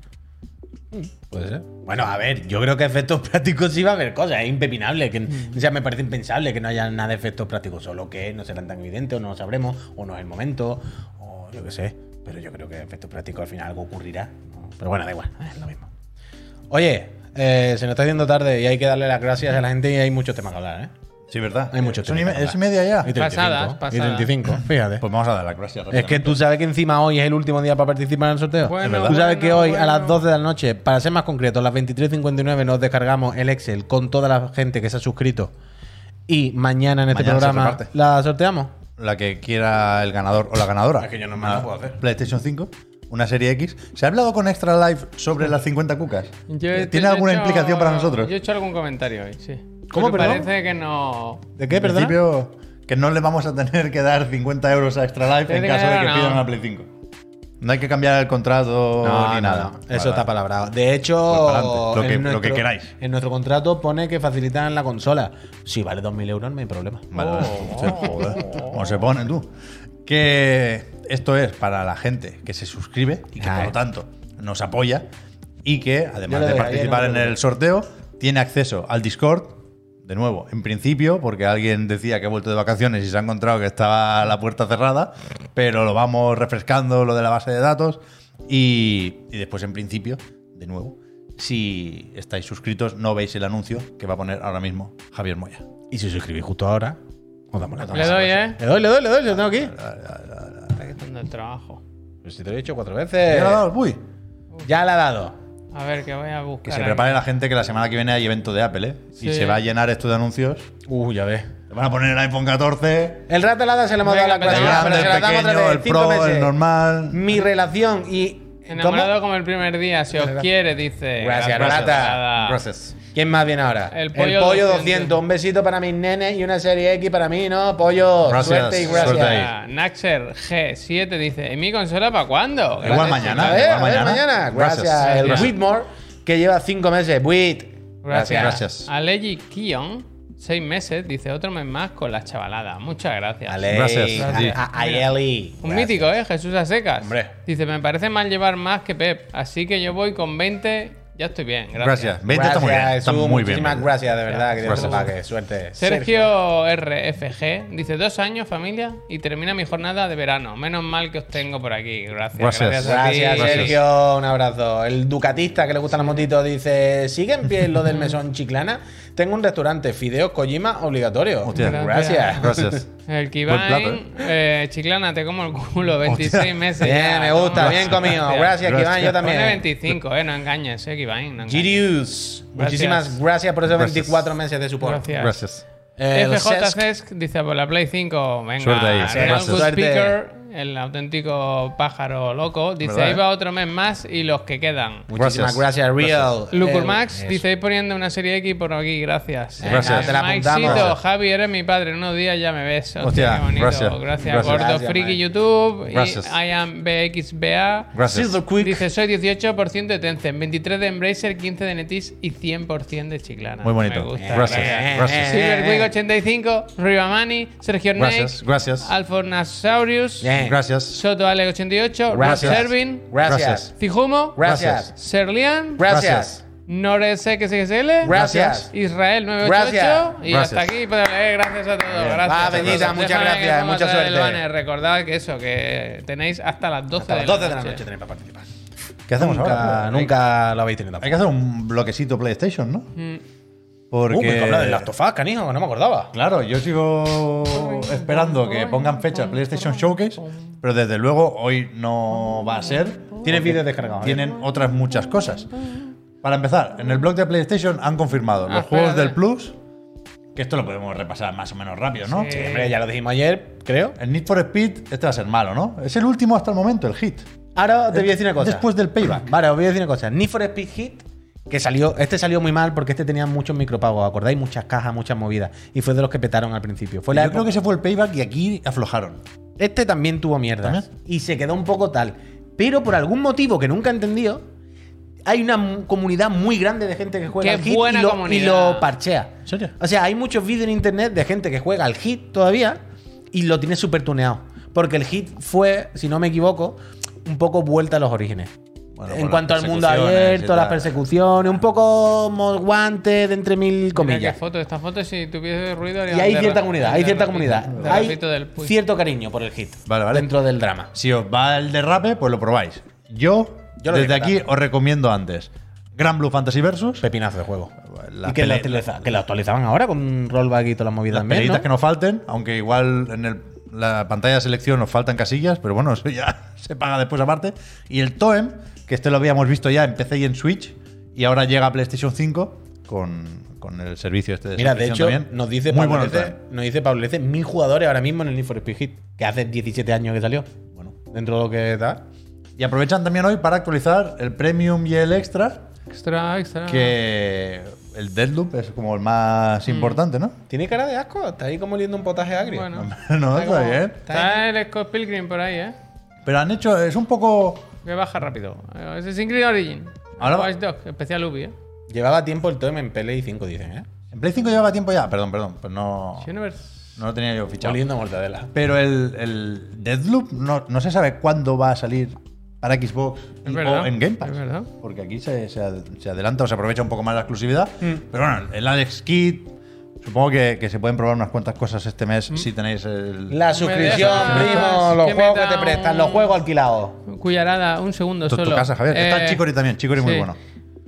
Speaker 2: Puede ser. Bueno, a ver, yo creo que efectos prácticos sí va a haber cosas, es impepinable. Que, O sea, me parece impensable que no haya nada de efectos prácticos, solo que no serán tan evidentes, o no lo sabremos, o no es el momento, o yo qué sé. Pero yo creo que efectos prácticos al final algo ocurrirá. Pero bueno, da igual, *laughs* es lo mismo. Oye, eh, se nos está haciendo tarde y hay que darle las gracias a la gente y hay muchos temas que hablar, ¿eh?
Speaker 1: Sí, ¿verdad?
Speaker 2: Hay muchos
Speaker 1: ¿Son y
Speaker 2: temas
Speaker 1: me- ¿Es media ya?
Speaker 2: Y 35,
Speaker 3: Pasadas,
Speaker 2: y
Speaker 3: pasadas.
Speaker 2: 35, *laughs* fíjate.
Speaker 1: Pues vamos a dar las gracias.
Speaker 2: Es que tú sabes que encima hoy es el último día para participar en el sorteo.
Speaker 3: Bueno,
Speaker 2: Es
Speaker 3: verdad.
Speaker 2: Tú sabes que
Speaker 3: bueno,
Speaker 2: hoy a las
Speaker 3: bueno.
Speaker 2: 12 de la noche, para ser más concreto, a las 23.59 nos descargamos el Excel con toda la gente que se ha suscrito. Y mañana en este
Speaker 1: Mañana se
Speaker 2: programa
Speaker 1: reparte.
Speaker 2: la sorteamos.
Speaker 1: la que quiera el ganador o la ganadora.
Speaker 2: Es que yo no puedo hacer.
Speaker 1: PlayStation 5, una serie X. ¿Se ha hablado con Extra Life sobre las 50 cucas?
Speaker 3: Yo he-
Speaker 1: ¿Tiene
Speaker 3: yo he
Speaker 1: alguna
Speaker 3: hecho-
Speaker 1: implicación para nosotros?
Speaker 3: Yo he hecho algún comentario hoy, sí.
Speaker 2: ¿Cómo,
Speaker 3: Pero
Speaker 2: perdón?
Speaker 3: Parece que no.
Speaker 2: ¿De qué,
Speaker 1: En
Speaker 2: perdón?
Speaker 1: principio, que no le vamos a tener que dar 50 euros a Extra Life en caso de
Speaker 3: que no.
Speaker 1: pidan una Play 5. No hay que cambiar el contrato ni nada.
Speaker 2: Eso
Speaker 1: Vale,
Speaker 2: está
Speaker 1: vale.
Speaker 2: palabrado. De hecho,
Speaker 1: Pues para adelante, lo que-
Speaker 2: en
Speaker 1: lo que queráis.
Speaker 2: En nuestro contrato pone que facilitan la consola. Si vale 2.000 euros, no hay problema.
Speaker 1: Vale, vale.
Speaker 3: Oh.
Speaker 1: Sí, joder. ¿Cómo se pone tú? Que esto es para la gente que se suscribe y que por lo tanto nos apoya y que además de participar en el sorteo tiene acceso al Discord de nuevo, en principio, porque alguien decía que ha vuelto de vacaciones y se ha encontrado que estaba la puerta cerrada, pero lo vamos refrescando, lo de la base de datos. Y, y después, en principio, de nuevo, si estáis suscritos, no veis el anuncio que va a poner ahora mismo Javier Moya.
Speaker 2: Y si suscribís justo ahora, os damos la
Speaker 3: Le doy, ¿eh?
Speaker 2: Le doy, le doy, le doy, lo tengo aquí.
Speaker 3: Quitando el trabajo.
Speaker 2: Pero si te lo he dicho cuatro
Speaker 1: ¿Ya
Speaker 2: veces.
Speaker 1: le ha dado el Puy?
Speaker 2: Ya la ha dado.
Speaker 3: A ver, que voy a buscar.
Speaker 1: Que se
Speaker 3: aquí.
Speaker 1: prepare la gente que la semana que viene hay evento de Apple, ¿eh? Y se va a llenar esto de anuncios.
Speaker 2: Uh, ya ves.
Speaker 1: Le van a poner el iPhone 14,
Speaker 2: El rato helada se le hemos dado la
Speaker 1: el
Speaker 2: clase, pero
Speaker 1: grande, el pequeño, el Pro,
Speaker 2: meses.
Speaker 1: el normal.
Speaker 2: Mi relación y.
Speaker 3: Enamorado
Speaker 2: ¿Cómo?
Speaker 3: como el primer día. Si os quiere, dice.
Speaker 2: Gracias, Rata.
Speaker 3: Rata.
Speaker 1: Gracias.
Speaker 2: ¿Quién más viene ahora?
Speaker 3: El pollo
Speaker 2: 200.
Speaker 3: 200.
Speaker 2: Un besito para mis nenes y una serie X para mí, ¿no? Pollo.
Speaker 1: Gracias,
Speaker 2: Suerte y gracias.
Speaker 1: suerte ahí.
Speaker 3: Naxer G7 dice: ¿Y mi consola para cuándo?
Speaker 1: Igual mañana.
Speaker 2: A
Speaker 3: chicos.
Speaker 2: ver,
Speaker 1: Igual
Speaker 2: a ver,
Speaker 1: mañana.
Speaker 2: Gracias.
Speaker 1: Gracias.
Speaker 2: El. Whitmore, que lleva cinco meses. Whit.
Speaker 3: Gracias.
Speaker 1: Gracias.
Speaker 3: Aleji Kion, seis meses, dice otro mes más con la chavalada. Muchas gracias.
Speaker 2: Ale.
Speaker 1: Gracias.
Speaker 3: Gracias.
Speaker 2: A, a Eli.
Speaker 3: Un
Speaker 2: Gracias.
Speaker 3: mítico, ¿eh? Jesús a secas.
Speaker 2: Hombre.
Speaker 3: Dice, me parece mal llevar más que Pep, así que yo voy con 20, ya estoy bien. Gracias.
Speaker 1: Gracias. 20 está muy bien.
Speaker 2: Gracias,
Speaker 1: Está muy bien.
Speaker 2: Muchísimas gracias, de verdad. Que Dios te pague. Suerte.
Speaker 3: Sergio RFG dice dos años familia y termina mi jornada de verano. Menos mal que os tengo por aquí. Gracias.
Speaker 1: Gracias.
Speaker 3: Gracias.
Speaker 2: Sergio. Un abrazo. El ducatista que le gusta la motito dice: ¿Sigue en pie lo del mesón chiclana? Tengo un restaurante, Fideos Kojima obligatorio.
Speaker 1: Hostia.
Speaker 2: Gracias. *laughs*
Speaker 1: Gracias.
Speaker 3: El
Speaker 1: plato,
Speaker 3: Kivain, eh, Chiclana, te como el culo, 26
Speaker 1: Hostia.
Speaker 3: meses.
Speaker 2: Bien,
Speaker 3: ya,
Speaker 2: me gusta, bien comido. Gracias,
Speaker 1: Gracias.
Speaker 2: Kiván, yo
Speaker 3: Pone
Speaker 2: también.
Speaker 3: 25, eh, no engañes, eh, Kivain. No engañes.
Speaker 2: Muchísimas gracias por esos
Speaker 1: Gracias.
Speaker 2: 24 meses de support.
Speaker 3: Gracias.
Speaker 1: Gracias.
Speaker 3: FJ
Speaker 2: Cesc,
Speaker 3: dice por la Play 5. Venga,
Speaker 1: Suerte ahí, gracias.
Speaker 2: Suerte.
Speaker 3: Speaker, el auténtico pájaro loco. Dice:
Speaker 1: ¿Verdad,
Speaker 3: ahí
Speaker 1: eh?
Speaker 3: va otro mes más y los que quedan.
Speaker 2: Muchísimas
Speaker 1: Gracias.
Speaker 2: gracias, Real.
Speaker 3: Lucurmax
Speaker 2: Eh,
Speaker 3: dice: ahí poniendo una serie X por aquí, gracias.
Speaker 1: Gracias.
Speaker 3: Eh,
Speaker 2: Te la.
Speaker 3: Maxito, Javi, eres mi padre. En unos días ya me ves. Hostia,
Speaker 1: Hostia,
Speaker 3: qué bonito.
Speaker 1: gracias.
Speaker 3: Gracias,
Speaker 1: Gracias.
Speaker 3: Gordo
Speaker 2: Gracias,
Speaker 3: Friki
Speaker 2: man.
Speaker 3: YouTube.
Speaker 1: Gracias.
Speaker 3: Y I am BXBA.
Speaker 1: Gracias.
Speaker 2: Silver Quick.
Speaker 3: Dice, soy 18% de Tencent, 23 de Embracer, 15 de Netis y 100% de Chiclana.
Speaker 1: Muy bonito.
Speaker 3: Me gusta.
Speaker 1: Gracias.
Speaker 2: Eh,
Speaker 1: Gracias.
Speaker 3: Silver Quick 85, Rivamani, Sergio
Speaker 1: Gracias.
Speaker 3: Ney,
Speaker 1: Gracias.
Speaker 3: Alfornasaurus,
Speaker 2: Bien.
Speaker 1: Gracias.
Speaker 3: Soto Ale 88, Rob
Speaker 2: Gracias.
Speaker 3: Servin,
Speaker 2: Gracias.
Speaker 3: Cijumo,
Speaker 2: Gracias.
Speaker 3: Serlian,
Speaker 2: Gracias.
Speaker 3: NoreSXXL,
Speaker 2: Gracias.
Speaker 3: Israel 988
Speaker 2: Gracias.
Speaker 3: y
Speaker 1: Gracias.
Speaker 3: hasta aquí podemos leer. Gracias a todos. Gracias.
Speaker 2: Va, Peñita, muchas gracias, mucha suerte.
Speaker 3: Recordad que eso, que tenéis hasta las 12,
Speaker 2: Hasta las
Speaker 3: de,
Speaker 2: 12
Speaker 3: la
Speaker 2: de la
Speaker 3: noche.
Speaker 2: tenéis para participar.
Speaker 1: ¿Qué hacemos
Speaker 2: Nunca,
Speaker 1: ahora?
Speaker 2: nunca lo habéis tenido
Speaker 1: Hay que hacer un bloquecito PlayStation, ¿no?
Speaker 3: Mm.
Speaker 1: Porque.
Speaker 2: Uh, me habla del Last of Us, canijo, que no me acordaba.
Speaker 1: Claro, yo sigo esperando que pongan fecha al PlayStation Showcase, pero desde luego hoy no va a ser. Porque
Speaker 2: vídeos descargados, ¿eh?
Speaker 1: Tienen otras muchas cosas. Para empezar, en el blog de PlayStation han confirmado
Speaker 3: Ah,
Speaker 1: los juegos del Plus, que esto lo podemos repasar más o menos rápido, ¿no?
Speaker 3: Sí.
Speaker 2: Hombre, ya lo dijimos ayer, creo.
Speaker 1: El Need for Speed, este va a ser malo, ¿no? Es el último hasta el momento, el hit.
Speaker 2: Ahora te voy a decir una cosa.
Speaker 1: Después del payback.
Speaker 2: Vale, os voy a decir una cosa. Need for Speed Hit, que salió, este salió muy mal porque este tenía muchos micropagos, ¿acordáis? Muchas cajas, muchas movidas. Y fue de los que petaron al principio. Fue la
Speaker 1: Yo creo que ese fue el payback y aquí aflojaron.
Speaker 2: Este también tuvo mierda.
Speaker 1: ¿También?
Speaker 2: Y se quedó un poco tal. Pero por algún motivo que nunca he entendido, hay una comunidad muy grande de gente que juega
Speaker 3: Qué
Speaker 2: al hit
Speaker 3: buena
Speaker 2: y, lo,
Speaker 3: comunidad.
Speaker 2: y lo parchea.
Speaker 1: ¿En serio?
Speaker 2: O sea, hay muchos vídeos en internet de gente que juega al hit todavía y lo tiene súper tuneado. Porque el hit fue, si no me equivoco, un poco vuelta a los orígenes.
Speaker 1: Bueno,
Speaker 2: en cuanto al mundo abierto, las persecuciones, un poco guante de entre mil comillas.
Speaker 3: foto, esta foto si tuviese ruido haría
Speaker 2: Y hay cierta comunidad, hay cierta comunidad. Hay cierto cariño por el hit.
Speaker 1: Vale, vale.
Speaker 2: Dentro del drama.
Speaker 1: Si os va el derrape, pues lo probáis. Yo,
Speaker 2: Yo lo
Speaker 1: desde aquí, os recomiendo antes Gran Blue Fantasy Versus.
Speaker 2: Pepinazo de juego.
Speaker 1: Las
Speaker 2: y que, lo que lo actualizaban ahora con rollback y todas las movidas
Speaker 1: Las
Speaker 2: también,
Speaker 1: peleitas
Speaker 2: ¿no?
Speaker 1: que no falten, aunque igual en el- la pantalla de selección nos faltan casillas, pero bueno, eso ya *laughs* se paga después aparte. Y el Toem, que este lo habíamos visto ya en PC y en Switch, y ahora llega a PlayStation 5 con, con el servicio este de
Speaker 2: Mira, de hecho,
Speaker 1: también.
Speaker 2: nos dice
Speaker 1: Muy
Speaker 2: Pablo Lece- nos dice Pablo Lece, mil jugadores ahora mismo en el Need for Speed Hit, que hace 17 años que salió.
Speaker 1: Bueno.
Speaker 2: Dentro de lo que da.
Speaker 1: Y aprovechan también hoy para actualizar el Premium y el Extra,
Speaker 3: Extra, extra.
Speaker 1: que el Deadloop es como el más
Speaker 2: Mm.
Speaker 1: importante, ¿no?
Speaker 2: Tiene cara de asco, está ahí como oliendo un potaje agrio.
Speaker 3: Bueno. *laughs*
Speaker 1: no,
Speaker 3: Está
Speaker 1: está
Speaker 3: como-
Speaker 1: bien.
Speaker 3: Está el Scott Pilgrim por ahí, ¿eh?
Speaker 1: Pero han hecho, es un poco...
Speaker 3: Que baja rápido. Eh, Ese es Ingrid Origin.
Speaker 1: Ahora-
Speaker 3: Watch Dogs, especial Ubi, ¿eh?
Speaker 2: Llevaba tiempo el Toem en Play 5, dicen, ¿eh?
Speaker 1: En Play 5 llevaba tiempo ya, perdón, perdón, pues no, no lo tenía yo fichado.
Speaker 2: Oliendo mortadela.
Speaker 1: Pero el, el Deadloop no, no se sabe cuándo va a salir para Xbox
Speaker 3: Es
Speaker 1: y-
Speaker 3: verdad,
Speaker 1: o en Game Pass.
Speaker 3: es verdad.
Speaker 1: Porque aquí se, se adelanta o se aprovecha un poco más la exclusividad.
Speaker 2: Mm.
Speaker 1: Pero bueno, el Alex Kidd, Supongo que, que se pueden probar unas cuantas cosas este mes si tenéis el.
Speaker 2: La suscripción, primo, los juegos que te prestan,
Speaker 3: un-
Speaker 2: los juegos alquilados.
Speaker 3: Cuyarada, un segundo
Speaker 1: Tu, tu
Speaker 3: solo.
Speaker 1: casa, Javier. que está
Speaker 3: Eh,
Speaker 1: Chicori también. Chicori muy
Speaker 3: sí.
Speaker 1: bueno.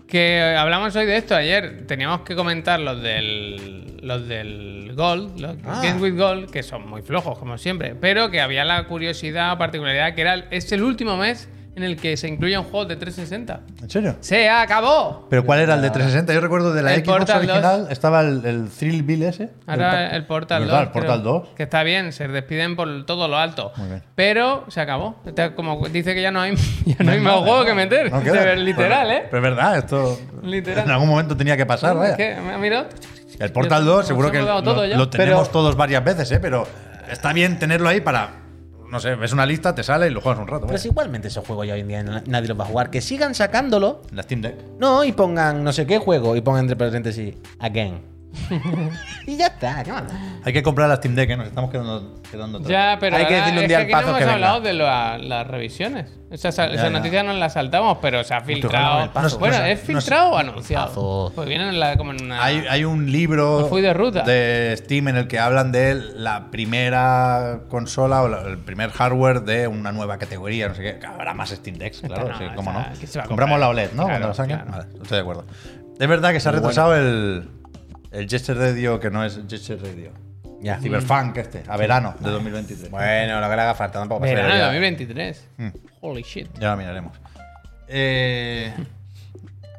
Speaker 3: Que hablamos hoy de esto ayer. Teníamos que comentar los del. Los del Gold, los
Speaker 2: Ah.
Speaker 3: With Gold, que son muy flojos, como siempre. Pero que había la curiosidad o particularidad que era es el último mes en el que se incluyen juegos de 360.
Speaker 1: ¿En serio?
Speaker 3: ¡Se acabó!
Speaker 1: ¿Pero cuál era el de 360? Yo recuerdo de la
Speaker 3: El
Speaker 1: Xbox
Speaker 3: Portal 2.
Speaker 1: original estaba el, el Thrill Bill ese.
Speaker 3: Ahora el Portal 2.
Speaker 1: ¿Verdad? El Portal
Speaker 3: creo,
Speaker 1: 2.
Speaker 3: Que está bien, se despiden por todo lo alto.
Speaker 1: Muy bien.
Speaker 3: Pero se acabó. Está Como dice que ya no hay, *laughs* ya no hay más juegos que meter.
Speaker 1: No queda.
Speaker 3: De- literal,
Speaker 1: Pero-
Speaker 3: ¿eh?
Speaker 1: Pero es verdad, esto.
Speaker 3: Literal.
Speaker 1: En algún momento tenía que pasar, vaya.
Speaker 3: Es que, mira,
Speaker 1: El Portal
Speaker 3: Yo-
Speaker 1: 2 seguro que lo,
Speaker 3: todo ya.
Speaker 1: lo tenemos
Speaker 2: Pero-
Speaker 1: todos varias veces, ¿eh? Pero está bien tenerlo ahí para. No sé, ves una lista, te sale y lo juegas un rato.
Speaker 2: Pero si igualmente esos juegos ya hoy en día na- nadie los va a jugar. Que sigan sacándolo.
Speaker 1: La Steam Deck.
Speaker 2: No, y pongan no sé qué juego y pongan entre paréntesis again. Y ya está, ¿qué más?
Speaker 1: Hay que comprar la Steam Deck, ¿eh? Nos estamos quedando, quedando.
Speaker 3: Ya, pero
Speaker 2: Hay que decirle un
Speaker 3: es
Speaker 2: día
Speaker 3: que
Speaker 2: al
Speaker 3: aquí no hemos
Speaker 2: que
Speaker 3: hablado de la- las revisiones. Esa, esa
Speaker 1: ya.
Speaker 3: noticia nos la saltamos, pero se ha filtrado. bueno,
Speaker 1: No
Speaker 3: ¿es
Speaker 1: no
Speaker 3: filtrado o anunciado? Pues viene en la- como en una.
Speaker 1: Hay, hay un libro
Speaker 3: fui de ruta.
Speaker 1: de Steam en el que hablan de la primera consola o la- el primer hardware de una nueva categoría, no sé qué. Habrá más Steam Decks, claro,
Speaker 3: no,
Speaker 1: sí, cómo no.
Speaker 3: ¿quién se va a
Speaker 1: Compramos
Speaker 3: comprar?
Speaker 1: la OLED, ¿no?
Speaker 3: Claro,
Speaker 1: Cuando la saquen.
Speaker 3: claro.
Speaker 1: Vale, estoy de acuerdo. Es verdad que se ha retrasado el, el Gesture Radio, que no es Gesture Radio.
Speaker 2: Ya.
Speaker 1: Cyberpunk este, a verano de 2023.
Speaker 2: Bueno, lo que le haga falta tampoco pasa
Speaker 3: Verano de
Speaker 2: nada.
Speaker 3: 2023.
Speaker 1: Mm.
Speaker 3: Holy shit.
Speaker 1: Ya lo miraremos. Eh,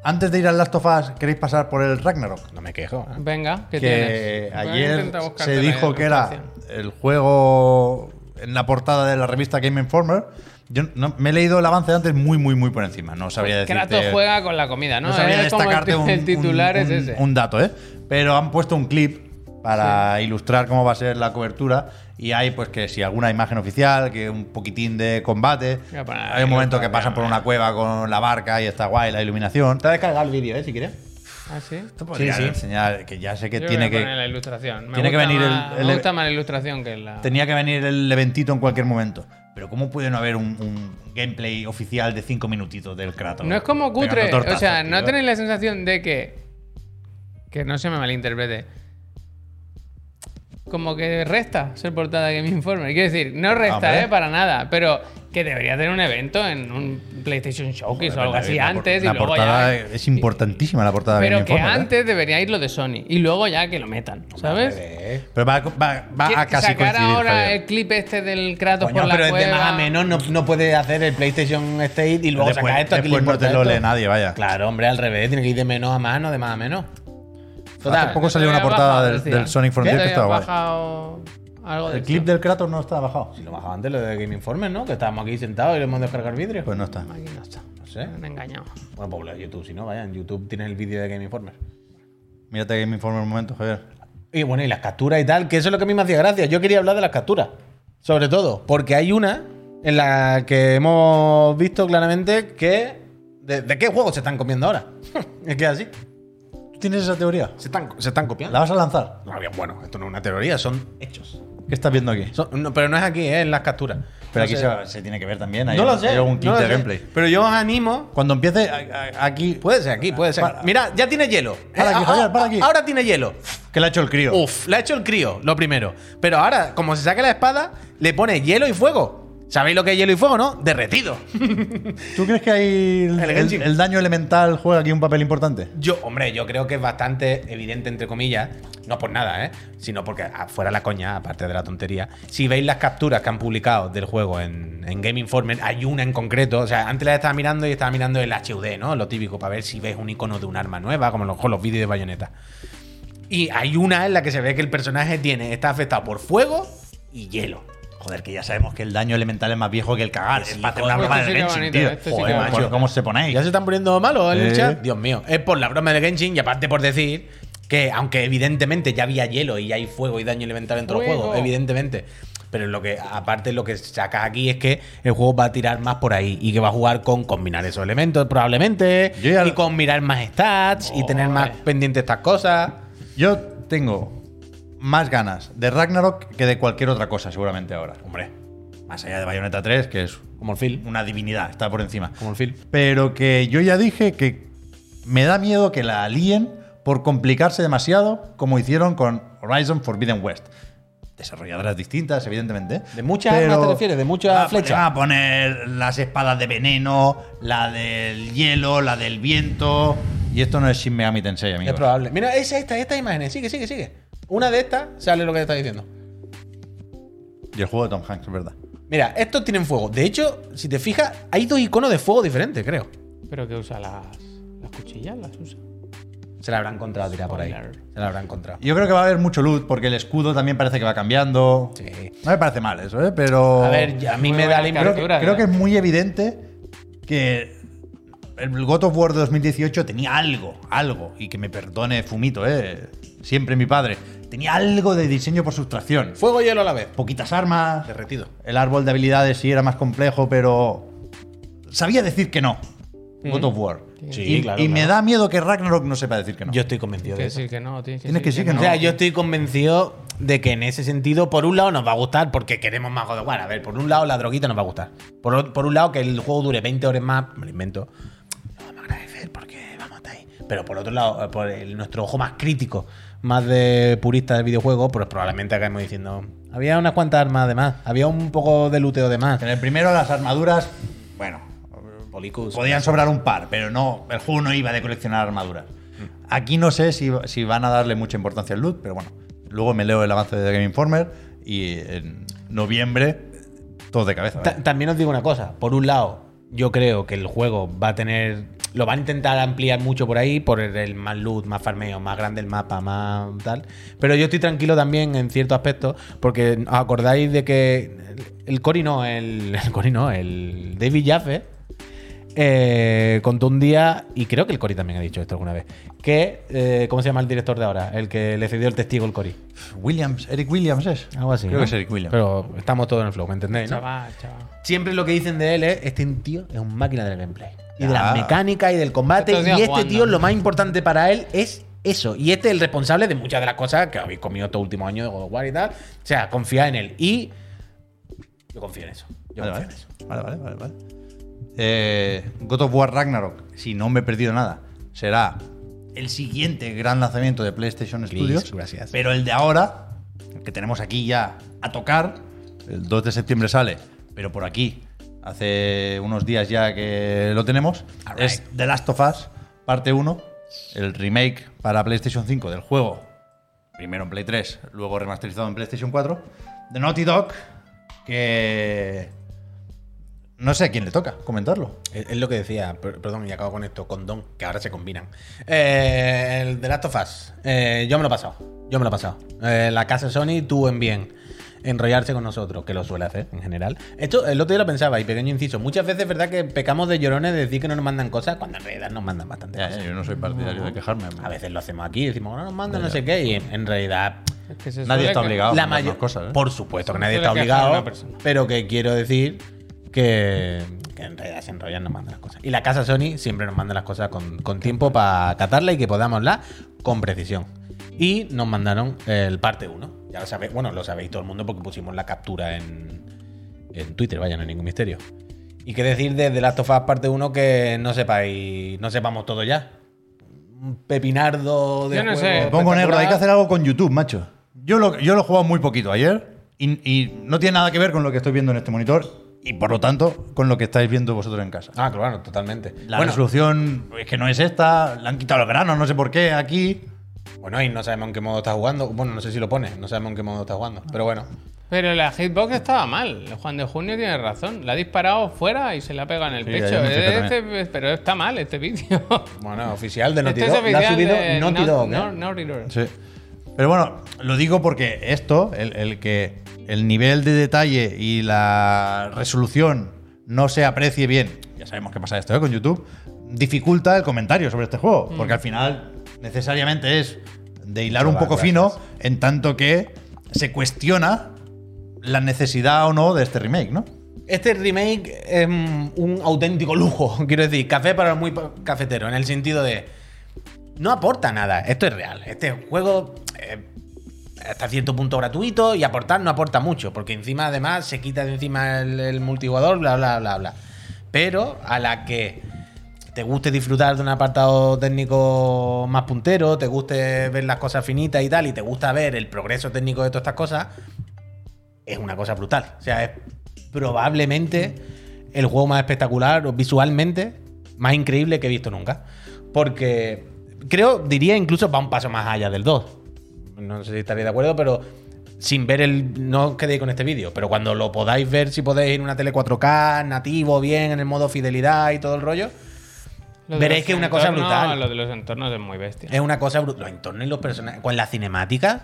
Speaker 1: antes de ir al Last of Us, ¿queréis pasar por el Ragnarok?
Speaker 2: No me quejo. ¿eh?
Speaker 3: Venga, ¿qué
Speaker 1: que
Speaker 3: tienes?
Speaker 1: Ayer
Speaker 3: buscarte
Speaker 1: se
Speaker 3: la
Speaker 1: dijo que era el juego en la portada de la revista Game Informer. Yo no- me he leído el avance antes muy, muy, muy por encima. No sabría decirte...
Speaker 3: Kratos juega con la comida, ¿no?
Speaker 1: no sabría
Speaker 3: Es como el,
Speaker 1: destacarte un,
Speaker 3: el titular
Speaker 1: un-
Speaker 3: es ese.
Speaker 1: un dato, ¿eh? Pero han puesto un clip para ilustrar cómo va a ser la cobertura y hay pues que si alguna imagen oficial, que un poquitín de combate.
Speaker 3: Voy a
Speaker 1: Hay un momento que pasan por una cueva con la barca y está guay la iluminación.
Speaker 2: Te has descargado el vídeo, ¿eh? Si quieres.
Speaker 3: ¿Ah, sí?
Speaker 1: Esto podría
Speaker 2: sí.
Speaker 1: enseñar que ya sé que
Speaker 3: Yo
Speaker 1: tiene
Speaker 3: voy a
Speaker 1: que
Speaker 3: poner la ilustración. Me
Speaker 1: tiene que
Speaker 3: gusta
Speaker 1: venir el-
Speaker 3: más-
Speaker 1: el-
Speaker 3: Me gusta más la ilustración que la.
Speaker 1: Tenía que venir el eventito en cualquier momento. Pero ¿cómo puede no haber un, un gameplay oficial de 5 minutitos del Kratos?
Speaker 3: No es como cutre.
Speaker 1: Tortazos,
Speaker 3: o sea, no
Speaker 1: tío?
Speaker 3: tenéis la sensación de que. Que no se me malinterprete. Como que resta ser portada de Game Informer. Quiero decir, no resta,
Speaker 1: Hombre.
Speaker 3: ¿eh? Para nada. Pero que debería tener un evento en un PlayStation Showcase o algo así
Speaker 1: La
Speaker 3: antes.
Speaker 1: La
Speaker 3: y luego
Speaker 1: portada
Speaker 3: ya.
Speaker 1: es importantísima, la portada de
Speaker 3: Pero
Speaker 1: Game
Speaker 3: que
Speaker 1: Informer, ¿eh?
Speaker 3: antes debería ir lo de Sony. Y luego ya que lo metan. ¿Sabes?
Speaker 1: Pero va, va- va
Speaker 3: Que
Speaker 1: a casi
Speaker 3: sacar
Speaker 1: coincidir,
Speaker 3: ahora
Speaker 1: Javier.
Speaker 3: el clip este del Kratos
Speaker 2: Coño,
Speaker 3: por la
Speaker 2: pero es de más a menos. No, no puede hacer el PlayStation State y luego
Speaker 1: Después-
Speaker 2: sacar esto. aquí
Speaker 1: después no te lo
Speaker 2: esto.
Speaker 1: lee nadie, vaya.
Speaker 2: Claro, hombre, al revés. Tiene que ir de menos a más, no de más a menos.
Speaker 1: Hace poco salió una portada
Speaker 3: bajado,
Speaker 1: del, del Sonic Frontier
Speaker 3: Te
Speaker 1: que estaba
Speaker 3: bajado algo de
Speaker 1: El
Speaker 3: esto.
Speaker 1: clip del Kratos no estaba bajado.
Speaker 2: Si lo bajaba antes lo de Game Informer, ¿no? Que estábamos aquí sentados y le hemos descargar vidrio.
Speaker 1: Pues no está.
Speaker 3: Aquí no está.
Speaker 2: no sé.
Speaker 3: Me han engañado.
Speaker 2: Bueno, pues lo de YouTube, si no, vaya, en YouTube tienes el vídeo de Game Informer.
Speaker 1: Mírate Game Informer un momento, Javier.
Speaker 2: Y bueno, y las capturas y tal, que eso es lo que a mí me hacía gracia. Yo quería hablar de las capturas. Sobre todo, porque hay una en la que hemos visto claramente que. ¿De, de qué juegos se están copiando ahora? *laughs* es que es así.
Speaker 1: ¿Tú tienes esa teoría?
Speaker 2: Se están, se están copiando.
Speaker 1: ¿La vas a lanzar?
Speaker 2: No, bien, bueno, esto no es una teoría, son hechos.
Speaker 1: ¿Qué estás viendo aquí?
Speaker 2: Son- no, pero no es aquí, ¿eh? en las capturas.
Speaker 1: Pero
Speaker 2: No
Speaker 1: aquí se, tiene que ver también. Hay,
Speaker 2: No lo sé.
Speaker 1: hay
Speaker 2: no. Pero yo os animo.
Speaker 1: Cuando empiece a- a- aquí,
Speaker 2: Puede ser aquí, puede ser.
Speaker 1: Para.
Speaker 2: Mira, ya tiene hielo.
Speaker 1: Para
Speaker 2: Eh,
Speaker 1: aquí, Javier, para aquí.
Speaker 2: Ahora tiene hielo.
Speaker 1: que le ha hecho el crío.
Speaker 2: Uf, le ha hecho el crío, lo primero. Pero ahora, como se saque la espada, le pone hielo y fuego. ¿Sabéis lo que es hielo y fuego, no? Derretido. *laughs*
Speaker 1: ¿Tú crees que hay el, daño elemental juega aquí un papel importante?
Speaker 2: Yo, hombre, yo creo que es bastante evidente, entre comillas, no por nada, ¿eh? Sino porque, ah, fuera la coña, aparte de la tontería, si veis las capturas que han publicado del juego en, en Game Informer, hay una en concreto, o sea, antes la estaba mirando y estaba mirando el HUD, ¿no? Lo típico, para ver si ves un icono de un arma nueva, como los, los vídeos de bayoneta. Y hay una en la que se ve que el personaje tiene, está afectado por fuego y hielo.
Speaker 1: Joder, que ya sabemos que el daño elemental es más viejo que el cagar.
Speaker 2: Sí,
Speaker 1: es para hacer una broma del Genshin,
Speaker 3: bonito,
Speaker 1: tío. Joder, macho,
Speaker 3: bonito.
Speaker 1: ¿cómo se ponéis?
Speaker 2: ¿Ya se están poniendo malos en el chat? Dios mío. Es por la broma de Genshin y aparte por decir que, aunque evidentemente ya había hielo y ya hay fuego y daño elemental en todos los
Speaker 3: Fuego.
Speaker 2: juegos, evidentemente. Pero lo que, aparte, lo que sacas aquí es que el juego va a tirar más por ahí y que va a jugar con combinar esos elementos, probablemente.
Speaker 1: Yo ya-
Speaker 2: Y con mirar más stats y tener más pendientes estas cosas.
Speaker 1: Yo tengo más ganas de Ragnarok que de cualquier otra cosa, seguramente ahora. Hombre, más allá de Bayonetta 3, que es
Speaker 2: Como el Phil.
Speaker 1: una divinidad, está por encima.
Speaker 2: Como el Phil.
Speaker 1: Pero que yo ya dije que me da miedo que la alíen por complicarse demasiado, como hicieron con Horizon Forbidden West. Desarrolladoras distintas, evidentemente.
Speaker 2: ¿De muchas armas te refieres? ¿De muchas flechas?
Speaker 1: van a poner las espadas de veneno, la del hielo, la del viento. Y esto no es Shin Megami Tensei,
Speaker 2: Es
Speaker 1: amigos.
Speaker 2: probable. Mira, esa, esta, esta imagen. Sigue, sigue, sigue. Una de estas sale lo que te está diciendo.
Speaker 1: Y el juego de Tom Hanks, es verdad.
Speaker 2: Mira, estos tienen fuego. De hecho, si te fijas, hay dos iconos de fuego diferentes, creo.
Speaker 3: Pero que usa las, las cuchillas, las usa.
Speaker 2: Se la habrán encontrado tirada por ahí. Se la habrán encontrado.
Speaker 1: Yo creo que va a haber mucho loot porque el escudo también parece que va cambiando.
Speaker 2: Sí.
Speaker 1: No me parece mal eso, ¿eh? Pero.
Speaker 2: A ver, ya- a mí me da la
Speaker 1: creo,
Speaker 2: impresión.
Speaker 1: creo
Speaker 3: ¿eh?
Speaker 1: que es muy evidente que el God of War de 2018 tenía algo, algo, y que me perdone Fumito, ¿eh? siempre mi padre, tenía algo de diseño por sustracción.
Speaker 2: Fuego y hielo a la vez.
Speaker 1: Poquitas armas,
Speaker 2: Derretido.
Speaker 1: el árbol de habilidades sí era más complejo, pero sabía decir que no. God of War.
Speaker 2: Sí,
Speaker 1: y
Speaker 2: claro,
Speaker 1: y me
Speaker 2: claro.
Speaker 1: da miedo que Ragnarok no sepa decir que no.
Speaker 2: Yo estoy convencido de eso.
Speaker 3: sí, que no, tienes que
Speaker 1: Tienes que no.
Speaker 2: O sea, yo estoy convencido de que en ese sentido, por un lado, nos va a gustar porque queremos más God of War. A ver, por un lado, la droguita nos va a gustar. Por, por un lado, que el juego dure 20 horas más, me lo invento. Pero por otro lado, eh, por el- nuestro ojo más crítico, más de purista del videojuego, pues probablemente acabemos diciendo. Había unas cuantas armas de más. Había un poco de luteo de más.
Speaker 1: En el primero las armaduras, bueno,
Speaker 2: Policus.
Speaker 1: Podían sobrar un par, pero no, el juego no iba de coleccionar armaduras. Aquí no sé si, si van a darle mucha importancia al loot, pero bueno. Luego me leo el avance de The Game Informer y en noviembre todo de cabeza.
Speaker 2: También os digo una cosa. Por un lado, yo creo que el juego va a tener. Lo van a intentar ampliar mucho por ahí, por el, el más loot, más farmeo, más grande el mapa, más tal. Pero yo estoy tranquilo también en ciertos aspectos, porque os acordáis de que el, Cory no, el, *laughs* el Cory no, el David Jaffe eh, contó un día, y creo que el Cory también ha dicho esto alguna vez, que, eh, ¿cómo se llama el director de ahora? El que le cedió el testigo el Cory.
Speaker 1: Williams, Eric Williams es.
Speaker 2: Algo así.
Speaker 1: Creo
Speaker 2: ¿no?
Speaker 1: que es Eric Williams.
Speaker 2: Pero estamos todos en el flow, ¿me entendéis? no?
Speaker 3: Chaval, chaval.
Speaker 2: Siempre lo que dicen de él es, este tío es un máquina del gameplay. Y de las mecánicas y del combate. Y este
Speaker 3: jugando.
Speaker 2: tío, lo más importante para él es eso. Y este es el responsable de muchas de las cosas que habéis comido estos últimos años de God of War y tal. O sea, confía en él. Y yo confío en eso. Yo
Speaker 1: Vale,
Speaker 2: confío
Speaker 1: vale.
Speaker 2: en eso.
Speaker 1: Vale, vale, vale, vale. Eh, God of War Ragnarok, si no me he perdido nada, será el siguiente gran lanzamiento de PlayStation Studios.
Speaker 2: gracias.
Speaker 1: Pero el de ahora, el que tenemos aquí ya a tocar, el 2 de septiembre sale, pero por aquí, hace unos días ya que lo tenemos, es The Last of Us, parte 1, el remake para PlayStation 5 del juego, primero en Play 3, luego remasterizado en PlayStation 4, de Naughty Dog, que no sé a quién le toca comentarlo.
Speaker 2: Es, lo que decía, per- perdón, y acabo con esto, con Don, que ahora se combinan. Eh, el de Last of Us, eh, yo me lo he pasado, yo me lo he pasado. Eh, la casa Sony tuvo en bien enrollarse con nosotros, que lo suele hacer en general. Esto el otro día lo pensaba, y pequeño inciso, muchas veces es verdad que pecamos de llorones de decir que no nos mandan cosas, cuando en realidad nos mandan bastante
Speaker 1: Ya,
Speaker 2: cosas.
Speaker 1: ya, yo no soy partidario de quejarme.
Speaker 2: A veces lo hacemos aquí, decimos, no nos mandan no sé qué, y en, en realidad
Speaker 3: Es que se
Speaker 1: Nadie está obligado.
Speaker 2: la
Speaker 1: a
Speaker 2: mayor
Speaker 1: cosas, ¿eh?
Speaker 2: Por supuesto que nadie está obligado,
Speaker 3: una persona.
Speaker 2: pero que quiero decir que, que en realidad se enrollan, nos mandan las cosas. Y la casa Sony siempre nos manda las cosas con, con tiempo para catarla y que podamosla con precisión. Y nos mandaron el parte 1. Ya lo sabéis, bueno, lo sabéis todo el mundo porque pusimos la captura en, en Twitter, vaya, no hay ningún misterio. Y qué decir de The Last of Us parte 1 que no sepáis, no sepamos todo ya. Un pepinardo de
Speaker 3: Yo no
Speaker 2: juego
Speaker 3: sé.
Speaker 1: Me pongo negro, hay que hacer algo con YouTube, macho. Yo lo, yo lo he jugado muy poquito ayer y, y no tiene nada que ver con lo que estoy viendo en este monitor y por lo tanto con lo que estáis viendo vosotros en casa.
Speaker 2: Ah, claro, totalmente.
Speaker 1: La
Speaker 2: bueno,
Speaker 1: resolución es que no es esta, le han quitado los granos, no sé por qué aquí.
Speaker 2: Bueno, y no sabemos en qué modo está jugando. Bueno, no sé si lo pone, no sabemos en qué modo está jugando. Pero bueno,
Speaker 3: Pero la hitbox estaba mal. El Juan de Junio tiene razón. La ha disparado fuera y se la pega en el
Speaker 1: Sí,
Speaker 3: pecho.
Speaker 1: fijé
Speaker 3: Este- pero está mal este vídeo. *laughs*
Speaker 2: bueno, oficial de Naughty
Speaker 3: Este es
Speaker 2: Dog. Lo ha
Speaker 3: oficial
Speaker 2: subido
Speaker 3: de
Speaker 2: Naughty
Speaker 3: Nau-
Speaker 2: Dog. ¿eh?
Speaker 3: Nau- Naughty Dog.
Speaker 1: Sí. Pero bueno, lo digo porque esto, el, el que el nivel de detalle y la resolución no se aprecie bien, ya sabemos que pasa esto ¿eh? con YouTube, dificulta el comentario sobre este juego.
Speaker 3: Mm.
Speaker 1: Porque al final necesariamente es de hilar un poco fino en tanto que se cuestiona la necesidad o no de este remake, ¿no?
Speaker 2: Este remake es mm, un auténtico lujo. *laughs* Quiero decir, café para los muy cafeteros. En el sentido de. No aporta nada. Esto es real. Este juego. eh, hasta cierto punto gratuito y aportar no aporta mucho, porque encima además se quita de encima el, el multijugador, bla, bla, bla, bla. Pero a la que te guste disfrutar de un apartado técnico más puntero, te guste ver las cosas finitas y tal, y te gusta ver el progreso técnico de todas estas cosas, es una cosa brutal. O sea, es probablemente el juego más espectacular visualmente más increíble que he visto nunca. Porque creo, diría incluso va un paso más allá del 2. No sé si estaréis de acuerdo, pero sin ver el. No os quedéis con este vídeo, pero cuando lo podáis ver, si podéis en una tele 4K, nativo, bien, en el modo fidelidad y todo el rollo, Veréis
Speaker 3: los
Speaker 2: que es una cosa brutal.
Speaker 3: Lo de los entornos es muy bestia.
Speaker 2: Es una cosa brutal. Los entornos y los personajes. Con las cinemáticas.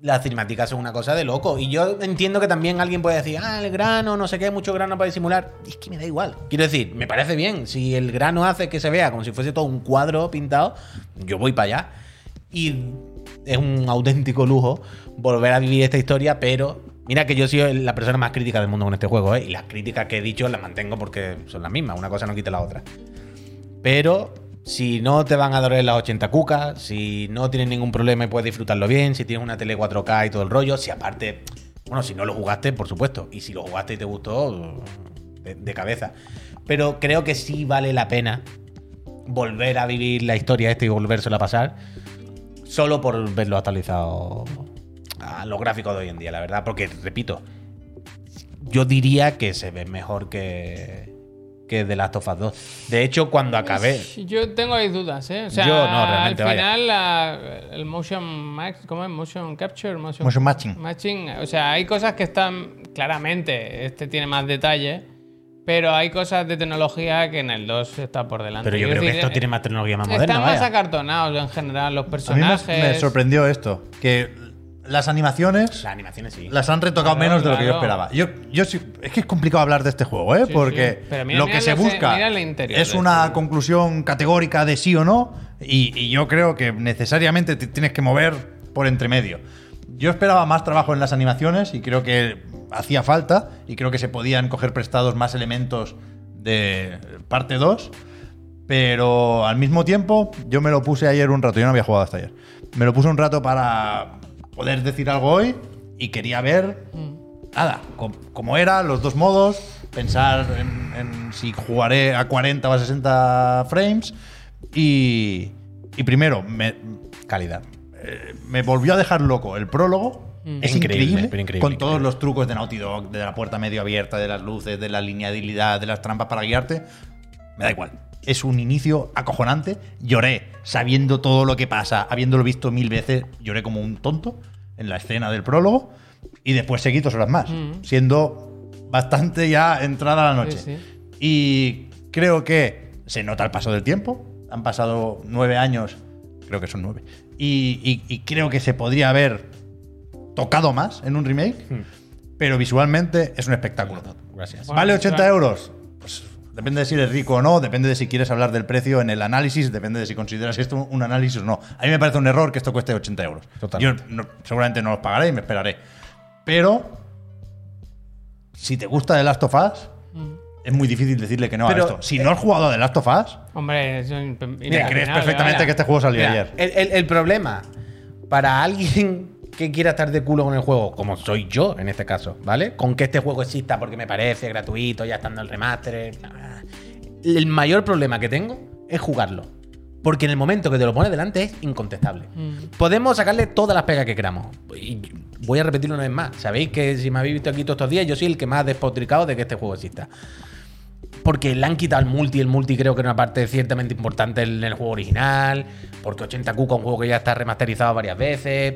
Speaker 2: Las cinemáticas son una cosa de loco. Y yo entiendo que también alguien puede decir, ah, el grano, no sé qué, mucho grano para disimular. Es que me da igual. Quiero decir, me parece bien. Si el grano hace que se vea como si fuese todo un cuadro pintado, yo voy para allá. Y es un auténtico lujo volver a vivir esta historia, pero. Mira que yo soy la persona más crítica del mundo con este juego, ¿eh? Y las críticas que he dicho las mantengo porque son las mismas. Una cosa no quita la otra. Pero si no te van a doler las 80 cucas, si no tienes ningún problema y puedes disfrutarlo bien, si tienes una tele 4K y todo el rollo, si aparte, bueno, si no lo jugaste, por supuesto, y si lo jugaste y te gustó, de, cabeza. Pero creo que sí vale la pena volver a vivir la historia esta y volvérsela a pasar, solo por verlo actualizado a los gráficos de hoy en día, la verdad, porque, repito, yo diría que se ve mejor que, que The Last of Us 2. De hecho, cuando acabé...
Speaker 3: Yo tengo ahí dudas, ¿eh? O sea,
Speaker 2: Yo no, realmente,
Speaker 3: al final la- el motion max, ¿cómo es? Motion capture, motion,
Speaker 1: Motion matching.
Speaker 3: matching. O sea, hay cosas que están claramente, este tiene más detalle, pero hay cosas de tecnología que en el 2 está por delante.
Speaker 2: Pero yo creo que esto tiene más tecnología más moderna.
Speaker 3: Están más
Speaker 2: vaya.
Speaker 3: acartonados en general los
Speaker 1: A mí me,
Speaker 3: personajes.
Speaker 1: me sorprendió esto, que las animaciones
Speaker 2: Las animaciones sí.
Speaker 1: las han retocado
Speaker 3: Claro,
Speaker 1: menos de lo que yo esperaba. Yo, yo sí- es que es complicado hablar de este juego, ¿eh?
Speaker 3: Sí,
Speaker 1: Porque
Speaker 3: sí. Pero mira-
Speaker 1: lo
Speaker 3: mira
Speaker 1: que se busca
Speaker 3: interior
Speaker 1: es una
Speaker 3: este.
Speaker 1: conclusión categórica de sí o no, y, y yo creo que necesariamente te tienes que mover por entre medio. Yo esperaba más trabajo en las animaciones y creo que hacía falta, y creo que se podían coger prestados más elementos de parte 2. Pero al mismo tiempo, yo me lo puse ayer un rato, yo no había jugado hasta ayer. Me lo puse un rato para poder decir algo hoy y quería ver, nada, cómo era, los dos modos, pensar en, en si jugaré a 40 o a 60 frames. Y, y primero, me,
Speaker 2: Calidad.
Speaker 1: eh, me volvió a dejar loco el prólogo. Es
Speaker 2: Increíble,
Speaker 1: increíble,
Speaker 2: pero increíble,
Speaker 1: con todos los trucos de Naughty Dog, de la puerta medio abierta, de las luces, de la linealidad, de las trampas para guiarte. Me da igual. Es un inicio acojonante. Lloré sabiendo todo lo que pasa, habiéndolo visto mil veces. Lloré como un tonto en la escena del prólogo. Y después seguí dos horas más, siendo bastante ya entrada la noche.
Speaker 3: Sí,
Speaker 1: Y creo que se nota el paso del tiempo. Han pasado nueve años, creo que son nueve. Y, y- y creo que se podría haber tocado más en un remake, pero visualmente es un espectáculo.
Speaker 2: Gracias.
Speaker 3: Bueno,
Speaker 1: ¿Vale 80
Speaker 3: claro.
Speaker 1: euros? Pues depende de si eres rico o no, depende de si quieres hablar del precio en el análisis, depende de si consideras esto un análisis o no. A mí me parece un error que esto cueste 80 euros.
Speaker 2: Totalmente.
Speaker 1: Yo no- seguramente no los pagaré y me esperaré. Pero, si te gusta The Last of Us, es muy difícil decirle que no
Speaker 2: Pero,
Speaker 1: a esto. Si no has jugado a The Last of Us,
Speaker 3: Hombre, es un-
Speaker 1: te crees perfectamente que este juego salió
Speaker 2: Mira,
Speaker 1: ayer.
Speaker 2: el, el- el problema para alguien que quiera estar de culo con el juego, como soy yo en este caso, ¿vale? Con que este juego exista porque me parece gratuito, ya estando el remaster. ah, El mayor problema que tengo es jugarlo. Porque en el momento que te lo pones delante es incontestable.
Speaker 3: Mm.
Speaker 2: Podemos sacarle todas las pegas que queramos. Y voy a repetirlo una vez más. Sabéis que si me habéis visto aquí todos estos días, yo soy el que más ha despotricado de que este juego exista. Porque le han quitado el multi, el multi creo que era una parte ciertamente importante en el juego original. Porque 80 Cuca, un juego que ya está remasterizado varias veces.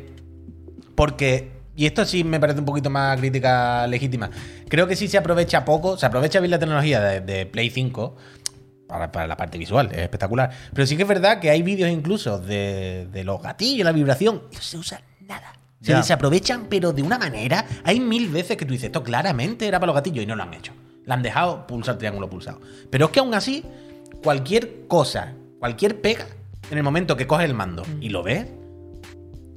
Speaker 2: Porque, y esto sí me parece un poquito más crítica legítima, creo que sí se aprovecha poco, se aprovecha bien la tecnología de, de Play 5 para, para la parte visual, es espectacular. Pero sí que es verdad que hay vídeos incluso de, de los gatillos, la vibración, y no se usa nada. Se
Speaker 1: Ya.
Speaker 2: desaprovechan, pero de una manera. Hay mil veces que tú dices, esto claramente era para los gatillos y no lo han hecho. La han dejado pulsar triángulo pulsado. Pero es que aún así, cualquier cosa, cualquier pega, en el momento que coges el mando y lo ves,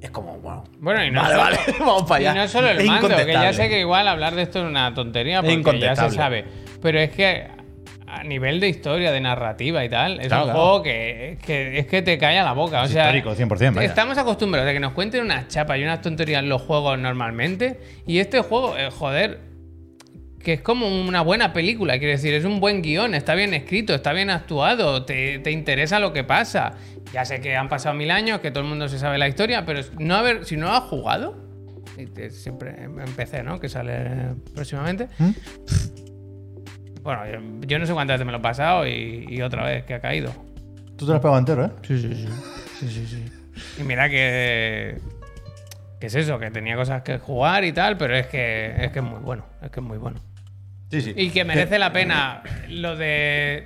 Speaker 2: es como, wow.
Speaker 3: Bueno, y no,
Speaker 2: Vale,
Speaker 3: solo,
Speaker 2: vale, *laughs* vamos para allá.
Speaker 3: y no solo el
Speaker 2: Es
Speaker 3: mando, que ya sé que igual hablar de esto es una tontería, porque ya se sabe. Pero es que a nivel de historia, de narrativa y tal, es
Speaker 2: Claro,
Speaker 3: un
Speaker 2: claro.
Speaker 3: juego que, que es que te cae a la boca. O
Speaker 1: Es
Speaker 3: sea,
Speaker 1: histórico, 100%, vaya.
Speaker 3: estamos acostumbrados a que nos cuenten unas chapas y unas tonterías los juegos normalmente. Y este juego, eh, joder, que es como una buena película, quiero decir, es un buen guion, está bien escrito, está bien actuado, te, te interesa lo que pasa. Ya sé que han pasado mil años, que todo el mundo se sabe la historia, pero no haber, si no has jugado, siempre empecé, ¿no? Que sale próximamente.
Speaker 1: ¿Mm?
Speaker 3: Bueno, yo, yo no sé cuántas veces me lo he pasado y, y otra vez que ha caído.
Speaker 1: Tú te lo has pegado entero, ¿eh?
Speaker 3: Sí, sí, sí. Sí, sí, sí. Y mira que. que es eso? Que tenía cosas que jugar y tal, pero es que es que es muy bueno. Es que es muy bueno.
Speaker 1: Sí, sí.
Speaker 3: Y que merece la pena lo de.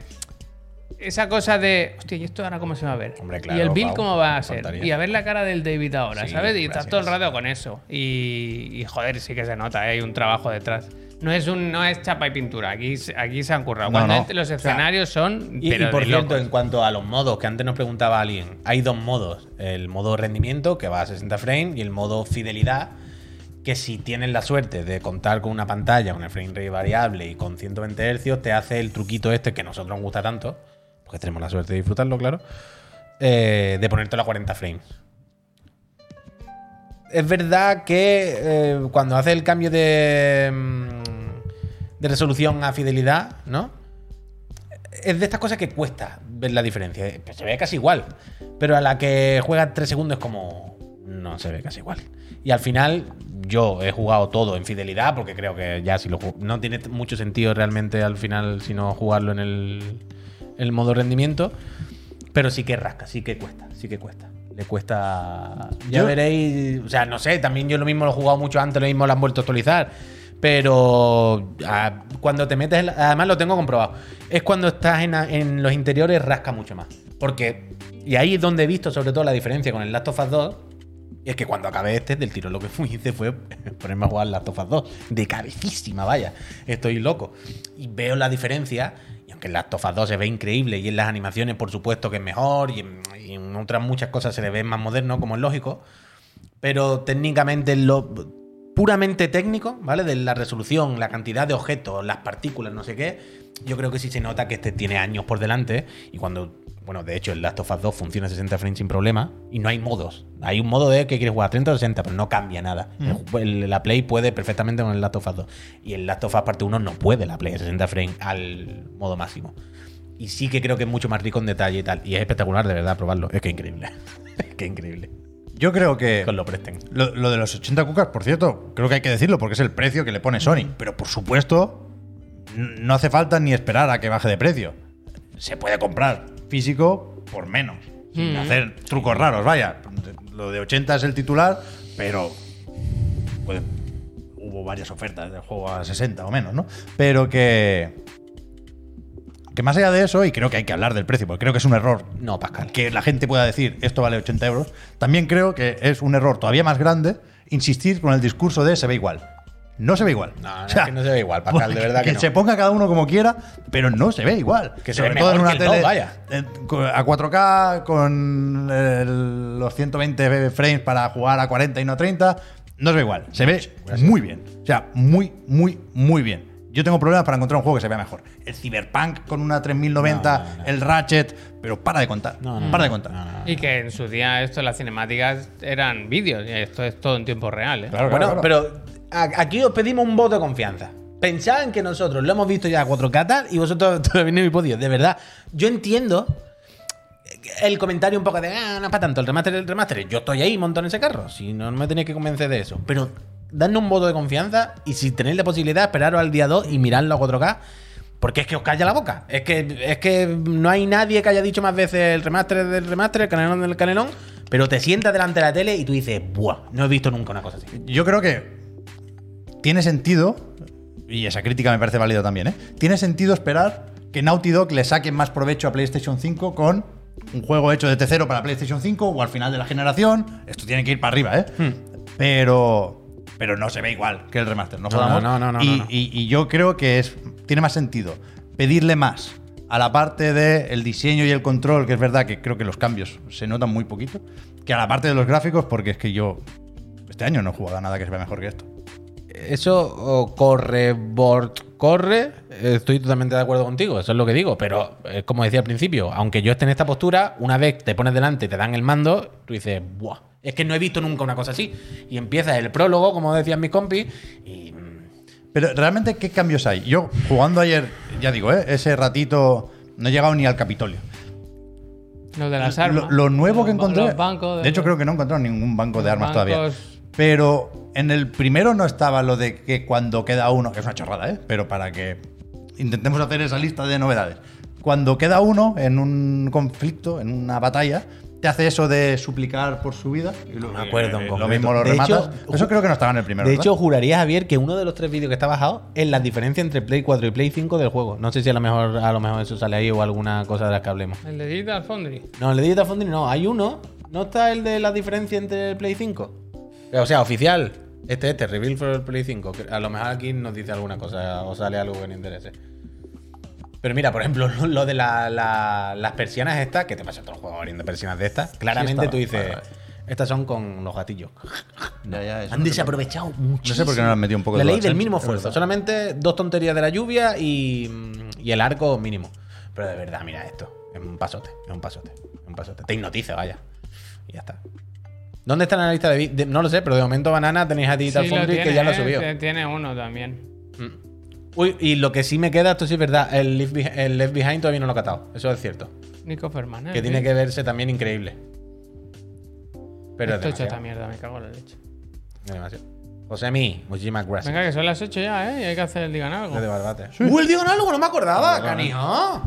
Speaker 3: Esa cosa de. Hostia, ¿y esto ahora cómo se va a ver?
Speaker 2: Hombre, claro,
Speaker 3: ¿Y el build
Speaker 2: Pau,
Speaker 3: cómo va a ser? Y a ver la cara del David ahora,
Speaker 2: Sí,
Speaker 3: ¿sabes? Y
Speaker 2: gracias.
Speaker 3: estás todo el rato con eso. Y, y, joder, sí que se nota, ¿eh? hay un trabajo detrás. No es, un, no es chapa y pintura, aquí, se- aquí se han currado.
Speaker 1: No,
Speaker 3: Cuando
Speaker 1: no.
Speaker 3: los escenarios son.
Speaker 2: Y,
Speaker 3: pero
Speaker 2: y por cierto, en cuanto a los modos, que antes nos preguntaba alguien, hay dos modos. El modo rendimiento, que va a 60 frames, y el modo fidelidad, que si tienes la suerte de contar con una pantalla, con el frame rate variable y con 120 Hz, te hace el truquito este que a nosotros nos gusta tanto, porque tenemos la suerte de disfrutarlo, claro, eh, de ponértelo a 40 frames. Es verdad que eh, cuando hace el cambio de, mm, de resolución a fidelidad, ¿no? es de estas cosas que cuesta ver la diferencia. Pues Se ve casi igual. Pero a la que juegas 3 segundos es como. No se ve casi igual. Y al final, yo he jugado todo en fidelidad, porque creo que ya si lo No tiene mucho sentido realmente al final, sino jugarlo en el, el modo rendimiento. Pero sí que rasca, sí que cuesta, sí que cuesta. Le cuesta. Ya
Speaker 1: Yo-
Speaker 2: veréis. O sea, no sé, también yo lo mismo lo he jugado mucho antes, lo mismo lo han vuelto a actualizar. Pero cuando te metes. en la- además, lo tengo comprobado. Es cuando estás en, en los interiores, rasca mucho más. Porque. Y ahí es donde he visto, sobre todo, la diferencia con el Last of Us 2. Y es que cuando acabé este, del tiro, lo que fui- hice fue *laughs* ponerme a jugar Last of Us 2. De cabecísima, vaya. Estoy loco. Y veo la diferencia. Y aunque el Last of Us 2 se ve increíble y en las animaciones, por supuesto, que es mejor. Y en, y en otras muchas cosas se le ve más moderno, como es lógico. Pero técnicamente lo puramente técnico, ¿vale? De la resolución, la cantidad de objetos, las partículas, no sé qué. Yo creo que sí se nota que este tiene años por delante. Y cuando. Bueno, de hecho, el Last of Us 2 funciona a 60 frames sin problema. Y no hay modos. Hay un modo de que quieres jugar a 30 o 60, pero no cambia nada. El- la Play puede perfectamente con el Last of Us 2. Y el Last of Us parte 1 no puede la Play a 60 frames al modo máximo. Y sí que creo que es mucho más rico en detalle y tal. Y es espectacular, de verdad, probarlo. Es que increíble. *laughs* es que increíble.
Speaker 1: Yo creo que.
Speaker 2: Os lo presten.
Speaker 1: Lo, lo de los 80 cucas, por cierto, creo que hay que decirlo porque es el precio que le pone Sony. Pero por supuesto, no hace falta ni esperar a que baje de precio. Se puede comprar físico por menos. Sin
Speaker 3: Mm.
Speaker 1: hacer trucos raros, vaya. Lo de 80 es el titular, pero. puede- hubo varias ofertas del juego a 60 o menos, ¿no? Pero que. Que más allá de eso, y creo que hay que hablar del precio, porque creo que es un error
Speaker 2: No, Pascal.
Speaker 1: que la gente pueda decir esto vale 80 euros, también creo que es un error todavía más grande insistir con el discurso de se ve igual. No se ve igual.
Speaker 2: No, no, es que no se ve igual, Pascal, de verdad que no.
Speaker 1: se ponga cada uno como quiera, pero no se ve igual.
Speaker 2: Que se
Speaker 1: Sobre
Speaker 2: ve
Speaker 1: todo en una
Speaker 2: que el
Speaker 1: tele
Speaker 2: vaya.
Speaker 1: eh, a 4K con el- los 120 frames para jugar a 40 y no 30, no se ve igual. Se ve muy bien. O sea, muy, muy, muy bien. Yo tengo problemas para encontrar un juego que se vea mejor. El Cyberpunk con una 3090,
Speaker 2: No, no, no.
Speaker 1: el Ratchet, pero para de contar.
Speaker 2: No, no,
Speaker 1: para de
Speaker 2: no,
Speaker 1: contar.
Speaker 2: no, no.
Speaker 3: Y que en su día esto, las cinemáticas eran vídeos, y esto es todo en tiempo real, ¿eh?
Speaker 1: Claro,
Speaker 2: bueno,
Speaker 1: claro,
Speaker 2: pero a- aquí os pedimos un voto de confianza. Pensad en que nosotros lo hemos visto ya a 4K tal, y vosotros *laughs* todavía no habéis podido. De verdad, yo entiendo el comentario un poco de, ah, no es para tanto, el remaster el remaster. Yo estoy ahí, montón ese carro. Si no, no me tenéis que convencer de eso. Pero dadnos un voto de confianza y si tenéis la posibilidad, esperaros al día 2 y miradlo a 4K. Porque es que os calla la boca. Es que, es que no hay nadie que haya dicho más veces el remaster del remaster, el canelón del canelón. Pero te sientas delante de la tele y tú dices, ¡buah! No he visto nunca una cosa así.
Speaker 1: Yo creo que tiene sentido, y esa crítica me parece válida también, ¿eh? Tiene sentido esperar que Naughty Dog le saquen más provecho a PlayStation 5 con un juego hecho de T0 para PlayStation 5 o al final de la generación. Esto tiene que ir para arriba, ¿eh? Pero. Pero no se ve igual que el remaster, no
Speaker 2: No, no, no, no,
Speaker 1: y,
Speaker 2: no, no.
Speaker 1: y- y yo creo que es, tiene más sentido pedirle más a la parte del diseño y el control, que es verdad que creo que los cambios se notan muy poquito, que a la parte de los gráficos, porque es que yo este año no he jugado a nada que se vea mejor que esto.
Speaker 2: Eso corre, board, corre. Estoy totalmente de acuerdo contigo, eso es lo que digo. Pero es como decía al principio, aunque yo esté en esta postura, una vez te pones delante y te dan el mando, tú dices, ¡buah! Es que no he visto nunca una cosa así. Y empieza el prólogo, como decían mis compis, y. mm,
Speaker 1: Pero realmente, ¿qué cambios hay? Yo, jugando ayer, ya digo, ¿eh? ese ratito, no he llegado ni al Capitolio.
Speaker 3: Lo de las armas.
Speaker 1: lo nuevo que
Speaker 3: Los
Speaker 1: encontré.
Speaker 3: los bancos
Speaker 1: de hecho, creo que no he encontrado ningún banco de armas todavía. Pero en el primero no estaba lo de que cuando queda uno, que es una chorrada, ¿eh? Pero para que intentemos hacer esa lista de novedades. Cuando queda uno en un conflicto, en una batalla, te hace eso de suplicar por su vida. Y lo,
Speaker 2: me acuerdo en
Speaker 1: Lo mismo lo
Speaker 2: De
Speaker 1: rematas.
Speaker 2: hecho,
Speaker 1: eso creo que no estaba en el primero.
Speaker 2: De
Speaker 1: ¿verdad?
Speaker 2: hecho, juraría, Javier, que uno de los tres vídeos que está bajado es la diferencia entre Play 4 y Play 5 del juego. No sé si a lo mejor, a lo mejor eso sale ahí o alguna cosa de las que hablemos.
Speaker 3: El de Digital Foundry.
Speaker 2: No, el de Digital Foundry no. Hay uno. ¿No está el de la diferencia entre el Play 5? O sea, oficial. Este, este, reveal for el Play 5. que A lo mejor aquí nos dice alguna cosa o sale algo que nos interese. Pero mira, por ejemplo, *laughs* lo de la- la- las persianas estas, que te pasa otro juego abriendo persianas de estas. Claramente tú dices,
Speaker 1: Vale, vale.
Speaker 2: estas son con los gatillos. *laughs*
Speaker 1: Ya, ya, eso
Speaker 2: Han
Speaker 1: no
Speaker 2: desaprovechado muchísimo.
Speaker 1: No sé por qué no le han metido un poco
Speaker 2: La
Speaker 1: de
Speaker 2: ley
Speaker 1: DualSense,
Speaker 2: del mínimo
Speaker 1: es
Speaker 2: esfuerzo. Solamente dos tonterías de la lluvia y, y el arco mínimo. Pero de verdad, mira esto. Es un pasote, es un pasote, es un pasote. Te hipnotiza, vaya. Y ya está. ¿Dónde está la lista de, No lo sé, pero de momento Banana tenéis a Digital
Speaker 3: Sí,
Speaker 2: Foundry
Speaker 3: tiene,
Speaker 2: que ya lo
Speaker 3: ¿eh?
Speaker 2: subió.
Speaker 3: Te- Tiene uno también.
Speaker 2: Uy, y lo que sí me queda, esto sí es verdad, el Left, Beh- el Left Behind todavía no lo he catado. Eso es cierto.
Speaker 3: Nico Fernández.
Speaker 2: Que tiene que verse también increíble. Pero es
Speaker 3: Esto hecho esta
Speaker 2: demasiado.
Speaker 3: mierda, me cago en la leche.
Speaker 2: es demasiado. Josemi, muchísimas gracias.
Speaker 3: Venga, que son las 8 ya, ¿eh? Y hay que hacer el digan algo.
Speaker 2: De barbate. Uy, el digo algo, no me acordaba, canijo.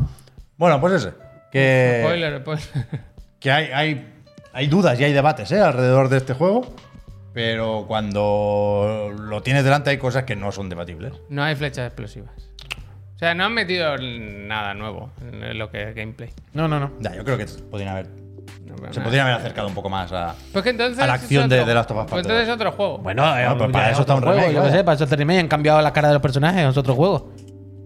Speaker 1: Bueno, pues ese. Que,
Speaker 3: Spoiler, spoiler.
Speaker 1: que hay, hay, hay dudas y hay debates ¿eh? alrededor de este juego. Pero cuando lo tienes delante hay cosas que no son debatibles.
Speaker 3: No hay flechas explosivas. O sea, no han metido nada nuevo en lo que es gameplay.
Speaker 2: No, no, no.
Speaker 1: Ya, yo creo que podrían haber,
Speaker 3: No,
Speaker 1: se podrían haber acercado un poco más a.
Speaker 3: Pues que entonces.
Speaker 1: a la acción de-
Speaker 3: otro-
Speaker 1: de Last of Us
Speaker 3: Pues entonces es otro juego.
Speaker 2: Bueno, eh,
Speaker 1: pues para
Speaker 2: es
Speaker 1: eso está un
Speaker 2: juego,
Speaker 1: remake,
Speaker 2: Yo qué
Speaker 1: vaya.
Speaker 2: sé, para eso este remake han cambiado la cara de los personajes, es otro juego.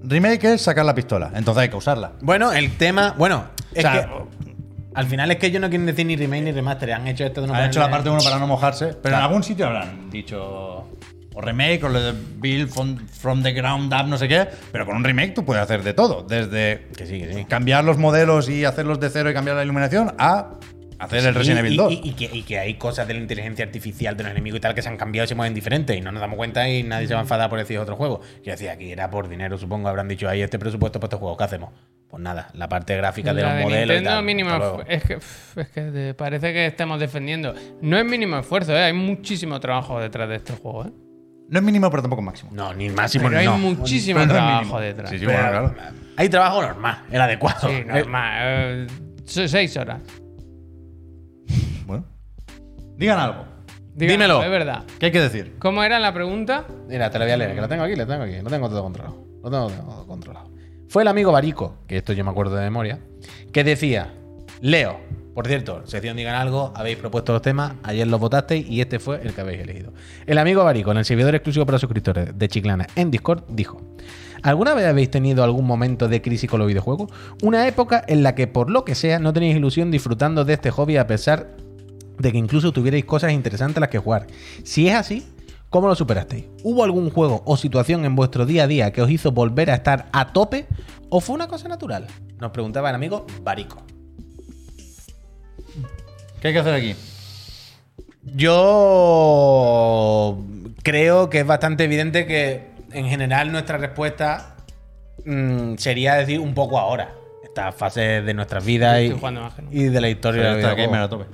Speaker 1: Remake es sacar la pistola, entonces hay que usarla.
Speaker 2: Bueno, el tema. Bueno, es
Speaker 1: O sea,
Speaker 2: que. Al final es que ellos no quieren decir ni remake ni remaster. Han hecho esto de una
Speaker 1: Han hecho la parte 1 para no mojarse, pero en algún sitio habrán dicho o remake o lo de build from, from the ground up, no sé qué, pero con un remake tú puedes hacer de todo, desde
Speaker 2: Que sí, que sí.
Speaker 1: cambiar los modelos y hacerlos de cero y cambiar la iluminación a hacer el Resident
Speaker 2: Y-
Speaker 1: Evil
Speaker 2: y,
Speaker 1: 2.
Speaker 2: Y, y que, y que hay cosas de la inteligencia artificial de los enemigos y tal que se han cambiado y se mueven diferentes y no nos damos cuenta y nadie se va a enfadar por decir otro juego. Yo decía, aquí era por dinero, supongo, habrán dicho, ahí este presupuesto para este juego, ¿qué hacemos? Pues nada, la parte gráfica de
Speaker 3: La
Speaker 2: los
Speaker 3: de
Speaker 2: modelos. y
Speaker 3: Nintendo
Speaker 2: tal.
Speaker 3: mínimo es que, es que te parece que estemos defendiendo. No es mínimo esfuerzo, ¿eh? hay muchísimo trabajo detrás de este juego. ¿eh?
Speaker 1: No es mínimo, pero tampoco máximo.
Speaker 2: No, ni máximo
Speaker 3: Pero
Speaker 2: ni
Speaker 3: hay
Speaker 2: no.
Speaker 3: muchísimo
Speaker 1: Pero no es
Speaker 3: trabajo detrás.
Speaker 1: Sí, sí,
Speaker 2: Pero,
Speaker 1: bueno, claro.
Speaker 2: Hay trabajo normal, el adecuado.
Speaker 3: Sí, normal. eh, seis horas.
Speaker 1: Digan algo.
Speaker 3: Díganlo,
Speaker 2: Dímelo.
Speaker 3: Es verdad.
Speaker 1: ¿Qué hay que decir?
Speaker 3: ¿Cómo era la pregunta?
Speaker 2: Mira, te lo voy a leer, que lo tengo aquí, lo tengo aquí. Lo tengo todo controlado. Lo tengo todo controlado. Fue el amigo Barico, que esto yo me acuerdo de memoria, que decía, Leo, por cierto, sección digan algo, habéis propuesto los temas, ayer los votasteis y este fue el que habéis elegido. El amigo Barico, en el servidor exclusivo para suscriptores de Chiclana en Discord, dijo, ¿alguna vez habéis tenido algún momento de crisis con los videojuegos? Una época en la que por lo que sea no tenéis ilusión disfrutando de este hobby a pesar de que incluso tuvierais cosas interesantes a las que jugar. Si es así, ¿cómo lo superasteis? ¿Hubo algún juego o situación en vuestro día a día que os hizo volver a estar a tope? ¿O fue una cosa natural? Nos preguntaba el amigo Barico.
Speaker 1: ¿Qué hay que hacer aquí?
Speaker 2: Yo creo que es bastante evidente que en general nuestra respuesta mm, sería decir un poco ahora. Esta fase de nuestras vidas y, de la historia
Speaker 1: Pero
Speaker 2: del
Speaker 1: está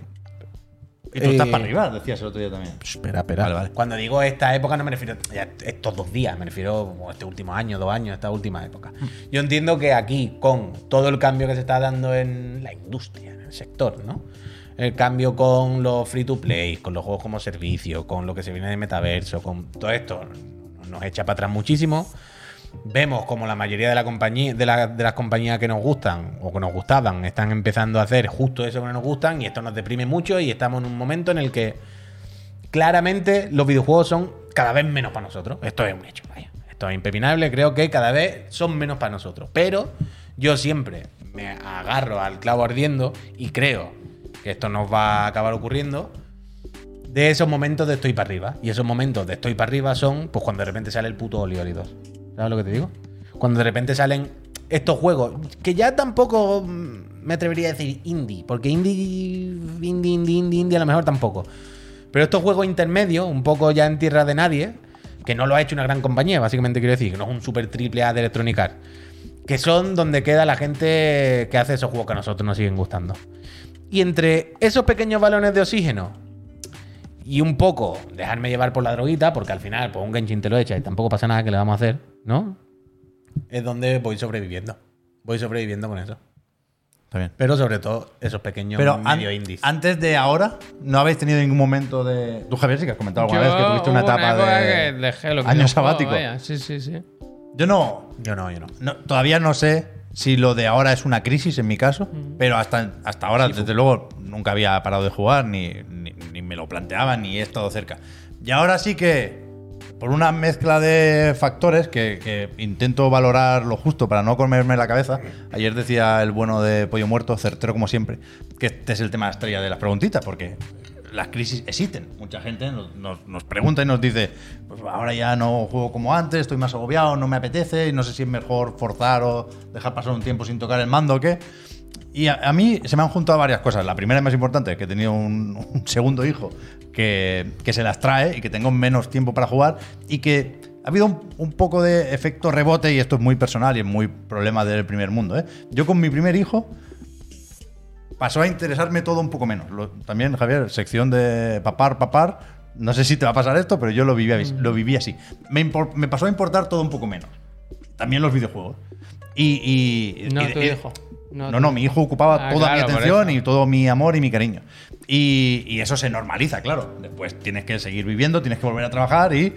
Speaker 1: Y tú estás
Speaker 2: Eh,
Speaker 1: para arriba, decías el otro día también.
Speaker 2: Espera, espera.
Speaker 1: Vale, vale.
Speaker 2: Cuando digo esta época no me refiero a estos dos días, me refiero a este último año, dos años, esta última época. Yo entiendo que aquí, con todo el cambio que se está dando en la industria, en el sector, ¿no? El cambio con los free to play, con los juegos como servicio, con lo que se viene de metaverso, con todo esto, nos echa para atrás muchísimo. Vemos como la mayoría de, la compañía, de, la- de las compañías que nos gustan o que nos gustaban están empezando a hacer justo eso que no nos gustan y esto nos deprime mucho y estamos en un momento en el que claramente los videojuegos son cada vez menos para nosotros. Esto es un hecho. Esto es impepinable, creo que cada vez son menos para nosotros. Pero yo siempre me agarro al clavo ardiendo y creo que esto nos va a acabar ocurriendo de esos momentos de estoy para arriba. Y esos momentos de estoy para arriba son pues cuando de repente sale el puto Oli 2. ¿Sabes lo que te digo? Cuando de repente salen estos juegos, que ya tampoco me atrevería a decir indie, porque indie, indie, indie, indie, indie a lo mejor tampoco. Pero estos juegos intermedios, un poco ya en tierra de nadie, que no lo ha hecho una gran compañía, básicamente quiero decir, que no es un super triple A de Electronic Arts, que son donde queda la gente que hace esos juegos que a nosotros nos siguen gustando. Y entre esos pequeños balones de oxígeno y un poco dejarme llevar por la droguita, porque al final, pues un Genshin te lo echa y tampoco pasa nada que le vamos a hacer, ¿no? Es donde voy sobreviviendo. Voy sobreviviendo con eso.
Speaker 1: Está bien.
Speaker 2: Pero sobre todo esos pequeños
Speaker 1: Pero an-
Speaker 2: medio indies.
Speaker 1: antes de ahora, ¿no habéis tenido ningún momento de. Tú, Javier, sí que has comentado alguna vez que tuviste una
Speaker 3: hubo
Speaker 1: etapa
Speaker 3: época
Speaker 1: de.
Speaker 3: que dejé los
Speaker 1: año sabático.
Speaker 3: vaya. Sí, sí, sí.
Speaker 1: Yo no,
Speaker 2: Yo no, yo no.
Speaker 1: no- Todavía no sé si lo de ahora es una crisis en mi caso, pero hasta, hasta ahora, desde luego, nunca había parado de jugar, ni, ni- ni me lo planteaba, ni he estado cerca. Y ahora sí que, por una mezcla de factores que, que intento valorar lo justo para no comerme la cabeza, ayer decía el bueno de Pollo Muerto, certero como siempre, que este es el tema estrella de las preguntitas, porque las crisis existen. Mucha gente nos, pregunta y nos dice, pues ahora ya no juego como antes, estoy más agobiado, no me apetece y no sé si es mejor forzar o dejar pasar un tiempo sin tocar el mando o qué. Y a, mí se me han juntado varias cosas. La primera y más importante, que he tenido un, un segundo hijo que, que se las trae y que tengo menos tiempo para jugar y que ha habido un, un poco de efecto rebote y esto es muy personal y es muy problema del primer mundo. ¿eh? Yo con mi primer hijo pasó a interesarme todo un poco menos. Lo- también, Javier, sección de papar, papar. No sé si te va a pasar esto, pero yo lo viví,
Speaker 3: Mm.
Speaker 1: lo viví así. Me, impor- me pasó a importar todo un poco menos. También los videojuegos. Y, y-
Speaker 3: No
Speaker 1: y-
Speaker 3: tu
Speaker 1: y-
Speaker 3: hijo. No,
Speaker 1: No, no, mi hijo ocupaba
Speaker 3: Ah,
Speaker 1: toda
Speaker 3: claro,
Speaker 1: mi atención y todo mi amor y mi cariño. Y, y eso se normaliza, claro. Después tienes que seguir viviendo, tienes que volver a trabajar y eh,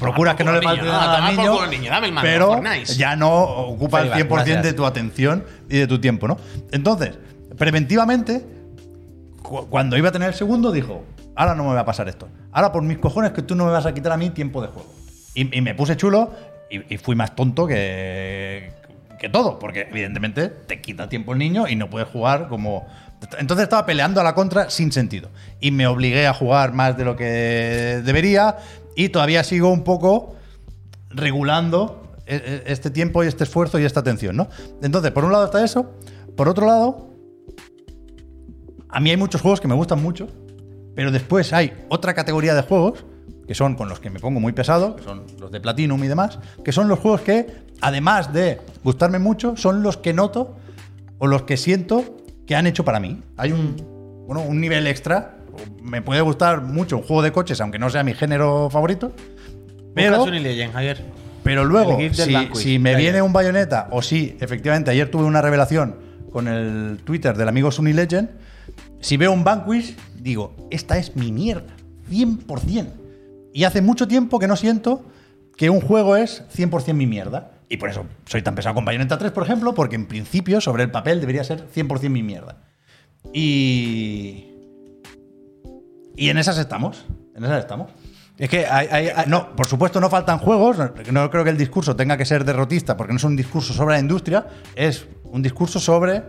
Speaker 1: procuras que no le
Speaker 2: al
Speaker 1: falte nada al niño,
Speaker 2: niño, dame el mando,
Speaker 1: pero ya no ocupa el 100% de
Speaker 2: gracias.
Speaker 1: tu atención y de tu tiempo, ¿no? Entonces, preventivamente, cu- cuando iba a tener el segundo, dijo, ahora no me va a pasar esto. Ahora por mis cojones que tú no me vas a quitar a mí tiempo de juego. Y, me puse chulo y, y fui más tonto que, que todo, porque evidentemente te quita tiempo el niño y no puedes jugar como... Entonces estaba peleando a la contra sin sentido. Y me obligué a jugar más de lo que debería y todavía sigo un poco regulando e- e- este tiempo y este esfuerzo y esta atención, ¿no? Entonces, por un lado está eso. Por otro lado, a mí hay muchos juegos que me gustan mucho, pero después hay otra categoría de juegos que son con los que me pongo muy pesado, que son los de Platinum y demás, que son los juegos que, además de gustarme mucho, son los que noto o los que siento que han hecho para mí. Hay un, bueno, un nivel extra. Me puede gustar mucho un juego de coches, aunque no sea mi género favorito.
Speaker 2: Pero.
Speaker 1: Pero,
Speaker 2: Legend, Javier.
Speaker 1: pero luego, si, si me viene un bayoneta, o si efectivamente ayer tuve una revelación con el Twitter del amigo Sunny Legend, si veo un Vanquish, digo, esta es mi mierda, 100%. Y hace mucho tiempo que no siento que un juego es 100% mi mierda. Y por eso soy tan pesado con Bayonetta 3, por ejemplo, porque en principio, sobre el papel, debería ser 100% mi mierda. Y. Y en esas estamos. En esas estamos.
Speaker 2: Es que hay, hay- hay-
Speaker 1: No, por supuesto no faltan juegos, no, no creo que el discurso tenga que ser derrotista, porque no es un discurso sobre la industria, es un discurso sobre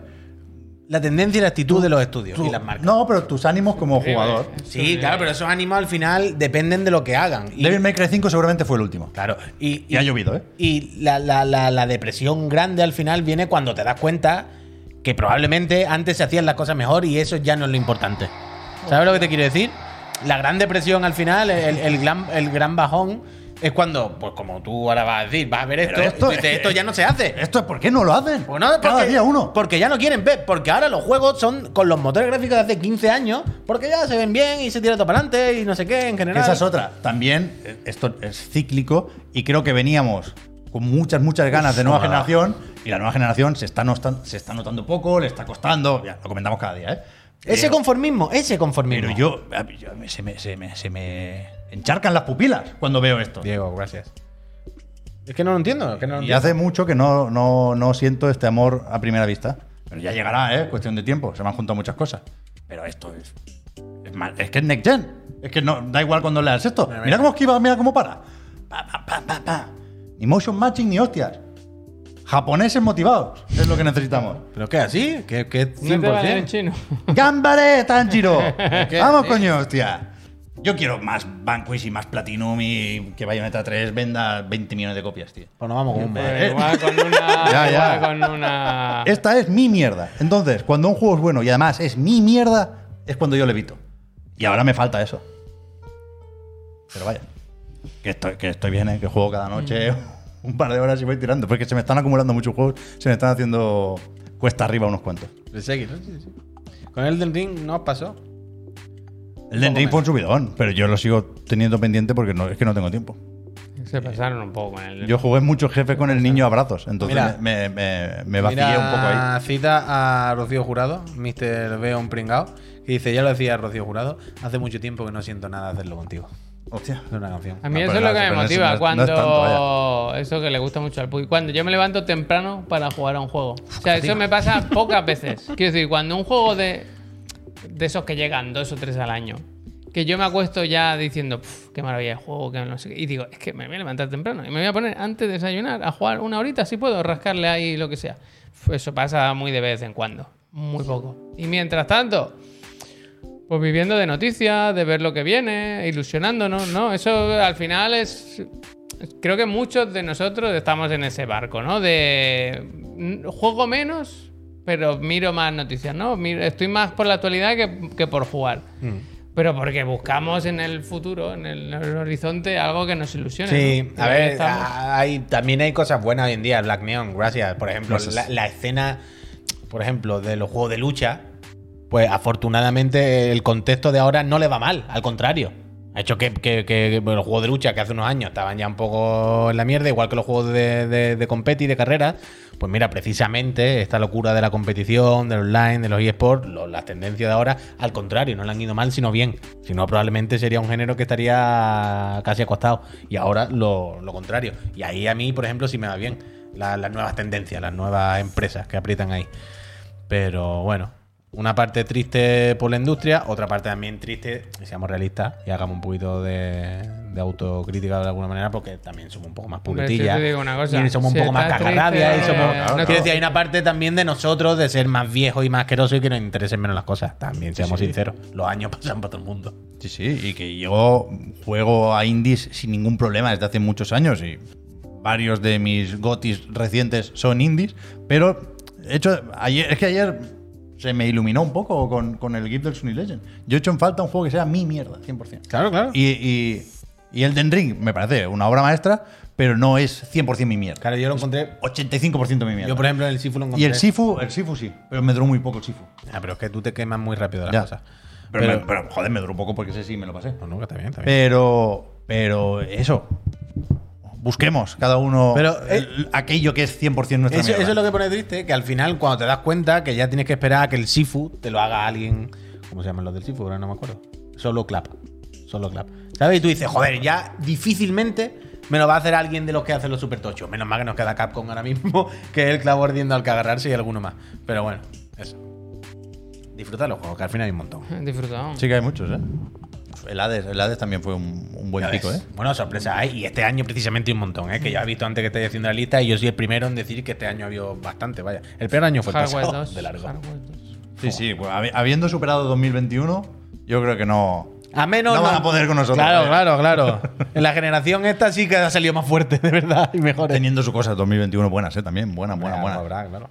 Speaker 2: la tendencia y la actitud de los estudios
Speaker 1: tu-
Speaker 2: y las marcas.
Speaker 1: No, pero tus ánimos como jugador.
Speaker 2: Sí, claro, pero esos ánimos al final dependen de lo que hagan. Y-
Speaker 1: Devil May Cry 5 seguramente fue el último.
Speaker 2: Claro. Y,
Speaker 1: Y ha llovido, ¿eh?
Speaker 2: Y la, la- la- la depresión grande al final viene cuando te das cuenta que probablemente antes se hacían las cosas mejor y eso ya no es lo importante. ¿Sabes lo que te quiero decir? La gran depresión al final, el, el gran, el gran bajón, es cuando, pues como tú ahora vas a decir, vas a ver esto,
Speaker 1: esto-
Speaker 2: y dices, esto ya no se hace.
Speaker 1: ¿Esto es por qué no lo hacen?
Speaker 2: Pues no,
Speaker 1: Cada
Speaker 2: porque,
Speaker 1: día uno.
Speaker 2: Porque ya no quieren ver. Porque ahora los juegos son con los motores gráficos de hace 15 años. Porque ya se ven bien y se tira todo para adelante y no sé qué en general.
Speaker 1: esa es otra. También, eh, esto es cíclico y creo que veníamos con muchas, muchas ganas de nueva generación y la nueva generación se está, nostan- se está notando poco, le está costando. Ya, lo comentamos cada día, ¿eh?
Speaker 2: Ese conformismo, ese conformismo.
Speaker 1: Pero yo, yo- se, me, se me- se me encharcan las pupilas cuando veo esto.
Speaker 2: Diego, gracias. Es que no lo entiendo. que no lo
Speaker 1: Y
Speaker 2: entiendo.
Speaker 1: hace mucho que no, no, no siento este amor a primera vista. Pero ya llegará, ¿eh? Cuestión de tiempo. Se me han juntado muchas cosas. Pero esto es. Es, mal- es que es next gen. Es que no, da igual cuando leas esto.
Speaker 2: Mira,
Speaker 1: Mira,
Speaker 2: mira.
Speaker 1: cómo esquiva, mira cómo para. Pa, pa, pa, pa, pa. Ni motion matching ni hostias. Japoneses motivados. Es lo que necesitamos.
Speaker 2: ¿Pero qué así? ¿Qué, qué
Speaker 3: No te vale en
Speaker 2: 100%?
Speaker 3: chino.
Speaker 1: ¡Gambare, Tanjiro! *laughs*
Speaker 2: que-
Speaker 1: Vamos, coño, hostia. Yo quiero más Vanquish y más Platinum y que Bayonetta 3 venda 20 millones de copias, tío.
Speaker 2: Pues nos vamos con un
Speaker 3: Pues igual con *laughs* una.
Speaker 1: Ya, ya.
Speaker 3: igual con una.
Speaker 1: Esta es mi mierda. Entonces, cuando un juego es bueno y además es mi mierda, es cuando yo le evito. Y ahora me falta eso. Pero vaya. Que estoy, que estoy bien, ¿eh? que juego cada noche *laughs* un par de horas y voy tirando. Porque se me están acumulando muchos juegos, se me están haciendo cuesta arriba unos cuantos.
Speaker 2: De seguir, ¿no? Sí, sí. Con Elden Ring no os pasó.
Speaker 1: El Den Ring fue un subidón, pero yo lo sigo teniendo pendiente porque no, es que no tengo tiempo.
Speaker 3: Se pasaron un poco con el.
Speaker 1: Yo jugué muchos jefes con el niño a brazos, entonces
Speaker 2: Mira.
Speaker 1: me, me, me
Speaker 2: Mira,
Speaker 1: un poco ahí.
Speaker 2: cita a Rocío Jurado, Mr. Beon Pringao, que dice, ya lo decía Rocío Jurado, hace mucho tiempo que no siento nada hacerlo contigo.
Speaker 1: Hostia.
Speaker 2: Es una canción.
Speaker 3: A mí
Speaker 1: No,
Speaker 3: eso es lo que me
Speaker 1: eso
Speaker 3: motiva
Speaker 1: no es- no
Speaker 3: cuando.
Speaker 1: es tanto,
Speaker 3: eso que le gusta mucho al Puy. Cuando yo me levanto temprano para jugar a un juego. O sea, eso me pasa pocas veces. *laughs* Quiero decir, cuando un juego de. De esos que llegan dos o tres al año. Que yo me acuesto ya diciendo, "Puf, qué maravilla de juego, que sé. Y digo, es que me voy a levantar temprano. Y me voy a poner antes de desayunar a jugar una horita, si puedo, rascarle ahí lo que sea. Eso pasa muy de vez en cuando. Muy poco. Y mientras tanto, pues viviendo de noticias, de ver lo que viene, ilusionándonos, ¿no? Eso al final es. Creo que muchos de nosotros estamos en ese barco, ¿no? De. Juego menos, pero miro más noticias, ¿no? Miro- estoy más por la actualidad que, que por jugar. Pero porque buscamos en el futuro, en el, en el horizonte, algo que nos ilusione.
Speaker 2: Sí,
Speaker 3: ¿no?
Speaker 2: a ver,
Speaker 3: estamos.
Speaker 2: hay, también hay cosas buenas hoy en día. Black Neon, gracias. Por ejemplo, la, la escena, por ejemplo, de los juegos de lucha, pues afortunadamente el contexto de ahora no le va mal, al contrario. Ha hecho que, que- que, los juegos de lucha que hace unos años estaban ya un poco en la mierda, igual que los juegos de, de, de competi, de carrera. Pues mira, precisamente esta locura de la competición, del online, de los eSports, las tendencias de ahora, al contrario, no le han ido mal, sino bien. Si no, probablemente sería un género que estaría casi acostado. Y ahora lo, lo contrario. Y ahí a mí, por ejemplo, sí me va bien. La- las nuevas tendencias, las nuevas empresas que aprietan ahí. Pero bueno, una parte triste por la industria, otra parte también triste, y seamos realistas y hagamos un poquito de, de autocrítica de alguna manera, porque también somos un poco más
Speaker 3: cosa,
Speaker 2: y somos
Speaker 3: si
Speaker 2: un poco más
Speaker 3: estás
Speaker 2: cagarrabia. Y somos,
Speaker 3: no te-
Speaker 2: decir, hay una parte también de nosotros de ser más viejos y más asquerosos y que nos interesen menos las cosas. También, seamos
Speaker 1: sí.
Speaker 2: sinceros. Los años *laughs* pasan para todo el mundo.
Speaker 1: Sí, sí, y que yo juego a indies sin ningún problema desde hace muchos años y varios de mis gotis recientes son indies, pero he hecho, ayer, es que ayer se me iluminó un poco con, con el GIF del Sunny Legend. Yo he hecho en falta un juego que sea mi mierda, 100%.
Speaker 2: Claro, claro.
Speaker 1: Y, y, y el Den Ring me parece una obra maestra, pero no es 100% mi mierda.
Speaker 2: Claro, yo lo encontré.
Speaker 1: 85% mi mierda.
Speaker 2: Yo, por ejemplo, en el Sifu lo encontré.
Speaker 1: y el Sifu, el Sifu sí, pero me duró muy poco el Sifu.
Speaker 2: Ah, pero es que tú te quemas muy rápido las
Speaker 1: Ya.
Speaker 2: cosas.
Speaker 1: Pero,
Speaker 2: Pero-
Speaker 1: me- pero, joder, me duró poco porque ese sí me lo pasé.
Speaker 2: No, no, que está bien, está bien.
Speaker 1: Pero, pero eso. Busquemos cada uno
Speaker 2: Pero, eh,
Speaker 1: el- aquello que es 100% nuestra
Speaker 2: Eso,
Speaker 1: mierda.
Speaker 2: eso es lo que pone triste, que al final, cuando te das cuenta que ya tienes que esperar a que el Sifu te lo haga alguien. ¿Cómo se llaman los del Sifu? Ahora no me acuerdo. Solo clap. Solo clap. ¿Sabes? Y tú dices, joder, ya difícilmente me lo va a hacer alguien de los que hacen los super tochos. Menos mal que nos queda Capcom ahora mismo, *laughs* que es el clavo ardiendo al que agarrarse y alguno más. Pero bueno, eso. Disfruta de los juegos, que al final hay un montón.
Speaker 3: Disfrutado.
Speaker 1: Sí que hay muchos, ¿eh? El Hades, el Hades también fue un, un buen
Speaker 2: Ya
Speaker 1: pico,
Speaker 2: ves.
Speaker 1: ¿eh?
Speaker 2: Bueno, sorpresa hay. Y este año precisamente un montón, ¿eh? Que ya he visto antes que estáis haciendo la lista y yo soy el primero en decir que este año ha habido bastante, vaya. El peor año fue el pasado,
Speaker 3: 2.
Speaker 2: de largo.
Speaker 3: Hardware 2.
Speaker 1: Sí, sí. pues, habi- habiendo superado 2021, yo creo que no.
Speaker 2: A menos
Speaker 1: No van a poder con nosotros,
Speaker 2: Claro,
Speaker 1: eh.
Speaker 2: claro, claro. *laughs* En la generación esta sí que ha salido más fuerte, de verdad, y mejor.
Speaker 1: Teniendo sus cosas 2021 buenas, ¿eh? También, buenas, buenas, buenas.
Speaker 2: claro.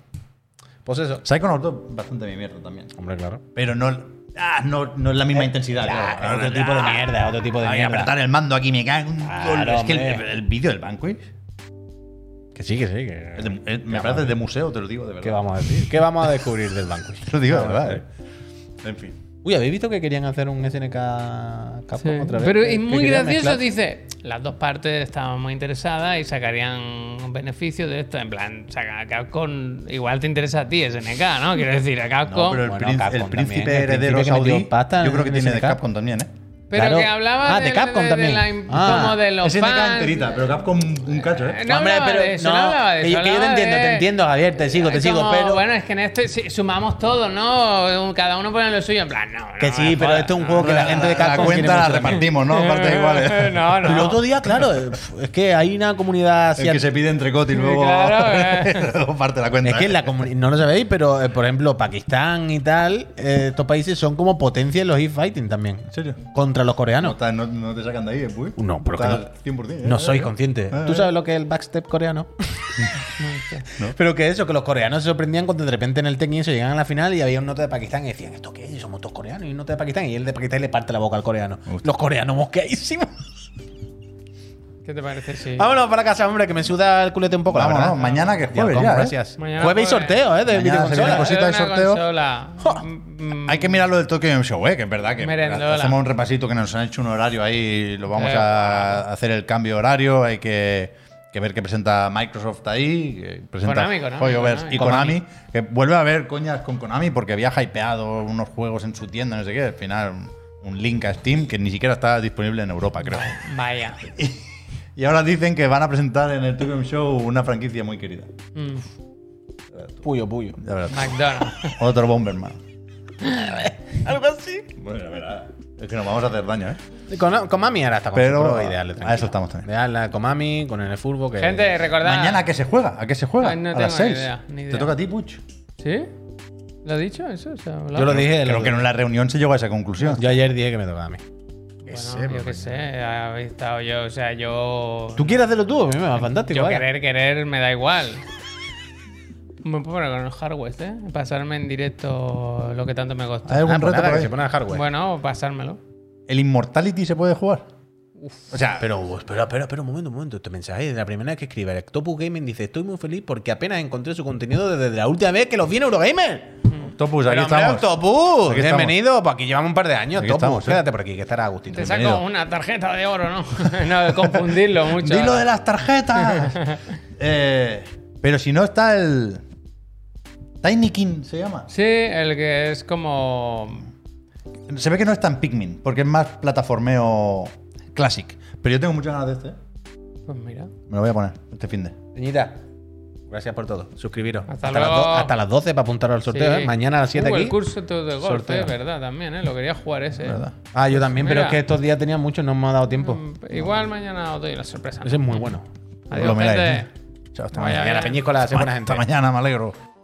Speaker 2: Pues eso.
Speaker 1: Psychonauts 2, bastante mi mierda también.
Speaker 2: Hombre, claro.
Speaker 1: Pero no, ah, no, no es la misma intensidad.
Speaker 2: claro,
Speaker 1: claro.
Speaker 2: otro tipo de mierda, otro tipo de
Speaker 1: Ay,
Speaker 2: mierda.
Speaker 1: apretar el mando aquí me cae en un
Speaker 2: Claro,
Speaker 1: Es que el, vídeo del Banquet
Speaker 2: Que sí, que sí. Que,
Speaker 1: es de- es- me
Speaker 2: ¿Qué
Speaker 1: parece de museo, te lo digo de verdad.
Speaker 2: ¿Qué vamos a decir? ¿Qué vamos a descubrir del banco? *laughs*
Speaker 1: Te lo digo de verdad, ¿eh? En fin.
Speaker 2: Uy, ¿habéis visto que querían hacer un SNK Capcom
Speaker 3: Sí.
Speaker 2: otra vez?
Speaker 3: Pero es muy gracioso,
Speaker 2: mezclar?
Speaker 3: dice. Las dos partes estaban muy interesadas y sacarían un beneficio de esto. En plan, saca a Capcom. Igual te interesa a ti SNK, ¿no? Quiero decir, a Capcom.
Speaker 1: No, pero el,
Speaker 2: Bueno,
Speaker 1: prín-
Speaker 2: Capcom
Speaker 1: el príncipe
Speaker 2: también, el
Speaker 1: heredero
Speaker 2: príncipe que metió
Speaker 1: saudí,
Speaker 2: pasta
Speaker 1: yo creo que
Speaker 2: en
Speaker 1: tiene de
Speaker 2: SNK.
Speaker 1: Capcom también, ¿eh?
Speaker 3: Pero
Speaker 2: Claro.
Speaker 3: que hablaba
Speaker 2: Ah, de
Speaker 3: del-
Speaker 2: Capcom
Speaker 3: de
Speaker 2: también.
Speaker 3: la im-
Speaker 2: Ah.
Speaker 3: como de los
Speaker 1: SNK
Speaker 3: fans.
Speaker 1: enterita, pero Capcom un cacho,
Speaker 3: Eh. No
Speaker 2: Hombre, pero
Speaker 3: de eso,
Speaker 2: no,
Speaker 3: no hablaba de
Speaker 2: que
Speaker 3: eso.
Speaker 2: yo- que yo te entiendo,
Speaker 3: de-
Speaker 2: te entiendo, Javier, te sigo, te
Speaker 3: Es
Speaker 2: sigo,
Speaker 3: como,
Speaker 2: pero-
Speaker 3: Bueno, es que en este sí, sumamos todos, ¿no? Cada uno pone lo suyo. En plan, no.
Speaker 2: Que
Speaker 3: no
Speaker 2: sí,
Speaker 3: me
Speaker 2: pero
Speaker 3: jodas,
Speaker 2: esto es un
Speaker 3: no.
Speaker 2: juego que la gente de
Speaker 1: la
Speaker 2: Capcom quiere
Speaker 1: cuenta la repartimos, ¿no? Partes iguales. *laughs*
Speaker 3: No, no.
Speaker 2: El otro día, claro, es que hay una comunidad
Speaker 1: El que
Speaker 2: asiática.
Speaker 1: se pide entre y luego,
Speaker 3: Claro, *laughs* eh.
Speaker 1: luego parte la cuenta.
Speaker 2: Es que
Speaker 1: ¿eh?
Speaker 2: la comuni- no lo sabéis, pero eh, por ejemplo, Pakistán y tal, estos países son como potencia en los e-fighting también.
Speaker 1: ¿En serio?
Speaker 2: Contra los
Speaker 1: No,
Speaker 2: coreanos.
Speaker 1: está- no, no te sacan de ahí, ¿eh?
Speaker 2: No, pero que
Speaker 1: Está
Speaker 2: no-
Speaker 1: 100%, ¿eh?
Speaker 2: No soy consciente.
Speaker 1: Eh,
Speaker 2: ¿Tú
Speaker 1: eh.
Speaker 2: sabes lo que es el backstep coreano? *laughs* Pero que eso, que los coreanos se sorprendían cuando de repente en el Tekken eso llegaban a la final y había un nota de Pakistán y decían, ¿esto qué es? Somos todos coreanos y un nota de Pakistán. Y el de Pakistán le parte la boca al coreano. Los coreanos mosqueadísimos.
Speaker 3: ¿Qué te parece? Sí.
Speaker 2: Vámonos para casa, hombre, que me suda el culete un poco, la
Speaker 1: Vámonos,
Speaker 2: verdad.
Speaker 1: mañana que es jueves ya, ¿eh?
Speaker 2: gracias.
Speaker 3: Mañana
Speaker 2: jueves y
Speaker 3: jueves.
Speaker 2: sorteo, ¿eh? De
Speaker 1: Mañana se viene
Speaker 2: videoconsola.
Speaker 1: cosita de
Speaker 3: Una
Speaker 1: sorteo.
Speaker 3: consola. Mm,
Speaker 1: Hay que mirar lo del Tokyo Game Show, ¿eh? que es verdad que
Speaker 3: Merendola.
Speaker 1: hacemos un repasito que nos han hecho un horario ahí, lo vamos
Speaker 3: Eh,
Speaker 1: a hacer el cambio horario, hay que, que ver qué presenta Microsoft ahí, que presenta
Speaker 3: Konami, Konami,
Speaker 1: Hoyoverse
Speaker 3: Konami.
Speaker 1: y Konami, que vuelve a haber coñas con Konami porque había hypeado unos juegos en su tienda, no sé qué, al final un, un link a Steam que ni siquiera está disponible en Europa, creo.
Speaker 3: Vaya. *laughs*
Speaker 1: Y ahora dicen que van a presentar en el Tokyo Show una franquicia muy querida.
Speaker 3: Mm,
Speaker 2: Puyo, puyo.
Speaker 1: Ya verás.
Speaker 3: McDonald's.
Speaker 1: Otro Bomberman. *laughs*
Speaker 2: Algo así.
Speaker 1: Bueno, ya verás. Es que nos vamos a hacer daño, ¿eh?
Speaker 2: Con, con Mami ahora está con
Speaker 1: Pero
Speaker 2: ideal,
Speaker 1: a eso estamos también.
Speaker 2: Ideal con Mami, con el fútbol. Que...
Speaker 3: Gente, recordad.
Speaker 1: Mañana a qué se juega, a qué se juega.
Speaker 3: Ay, no
Speaker 1: a
Speaker 3: tengo
Speaker 1: las
Speaker 3: ni
Speaker 1: 6.
Speaker 3: idea, ni
Speaker 1: Te toca a ti, Puch.
Speaker 3: ¿Sí? ¿Lo ha dicho eso?
Speaker 2: Yo lo dije.
Speaker 1: Creo
Speaker 2: lo-
Speaker 1: que en la reunión se llegó a esa conclusión.
Speaker 2: Yo ayer dije que me tocaba a mí.
Speaker 3: Bueno,
Speaker 1: sé,
Speaker 3: yo qué sé. Habéis estado yo. O sea, yo.
Speaker 2: ¿Tú quieres hacerlo tú? A mí me va fantástico.
Speaker 3: Yo
Speaker 2: vaya.
Speaker 3: querer, querer, me da igual. Me puedo poner con el hardware, ¿eh? Pasarme en directo lo que tanto me costó.
Speaker 1: ¿Hay algún
Speaker 2: Ah, pues
Speaker 1: reto por
Speaker 2: que se pone hardware.
Speaker 3: Bueno, pasármelo.
Speaker 1: ¿El Immortality se puede jugar? O sea,
Speaker 2: Pero, espera, espera, espera un momento, un momento. Este mensaje, la primera vez que escribe el Octopus Gaming dice: Estoy muy feliz porque apenas encontré su contenido desde la última vez que los vi en Eurogamer.
Speaker 1: Octopus, aquí
Speaker 2: Pero, hombre,
Speaker 1: estamos.
Speaker 2: Octopus,
Speaker 1: Aquí estamos.
Speaker 2: bienvenido. Pues aquí llevamos un par de años.
Speaker 1: Aquí
Speaker 2: Octopus,
Speaker 1: estamos, ¿eh?
Speaker 2: quédate por aquí, que estará Agustín.
Speaker 3: Te
Speaker 1: Bienvenido.
Speaker 3: saco una tarjeta de oro, ¿no? *laughs* no, de confundirlo mucho.
Speaker 1: ¡Dilo de las tarjetas! *laughs* Eh, pero si no está el. Tiny King se llama.
Speaker 3: Sí, el que es como.
Speaker 1: Se ve que no es tan Pikmin, porque es más plataformeo Classic. Pero yo tengo muchas ganas de este. ¿eh?
Speaker 3: Pues mira.
Speaker 1: Me lo voy a poner este fin de.
Speaker 2: Peñita, gracias por todo. Suscribiros.
Speaker 3: Hasta
Speaker 2: Hasta, las, do- hasta las 12 para apuntaros al sorteo.
Speaker 3: Sí.
Speaker 2: ¿eh? Mañana a las 7
Speaker 3: Uh,
Speaker 2: aquí.
Speaker 3: el curso de golf, es verdad, también, ¿eh? Lo quería jugar ese. ¿eh?
Speaker 1: ¿Verdad?
Speaker 2: Ah, yo también, pero es que estos días tenía mucho y no me ha dado tiempo.
Speaker 3: Mm, Igual mañana os doy la sorpresa.
Speaker 2: Ese es muy bueno.
Speaker 3: Adiós.
Speaker 1: ¿eh? Chao, hasta mañana.
Speaker 2: Mañana. Peñícola.
Speaker 1: Hasta mañana, me alegro.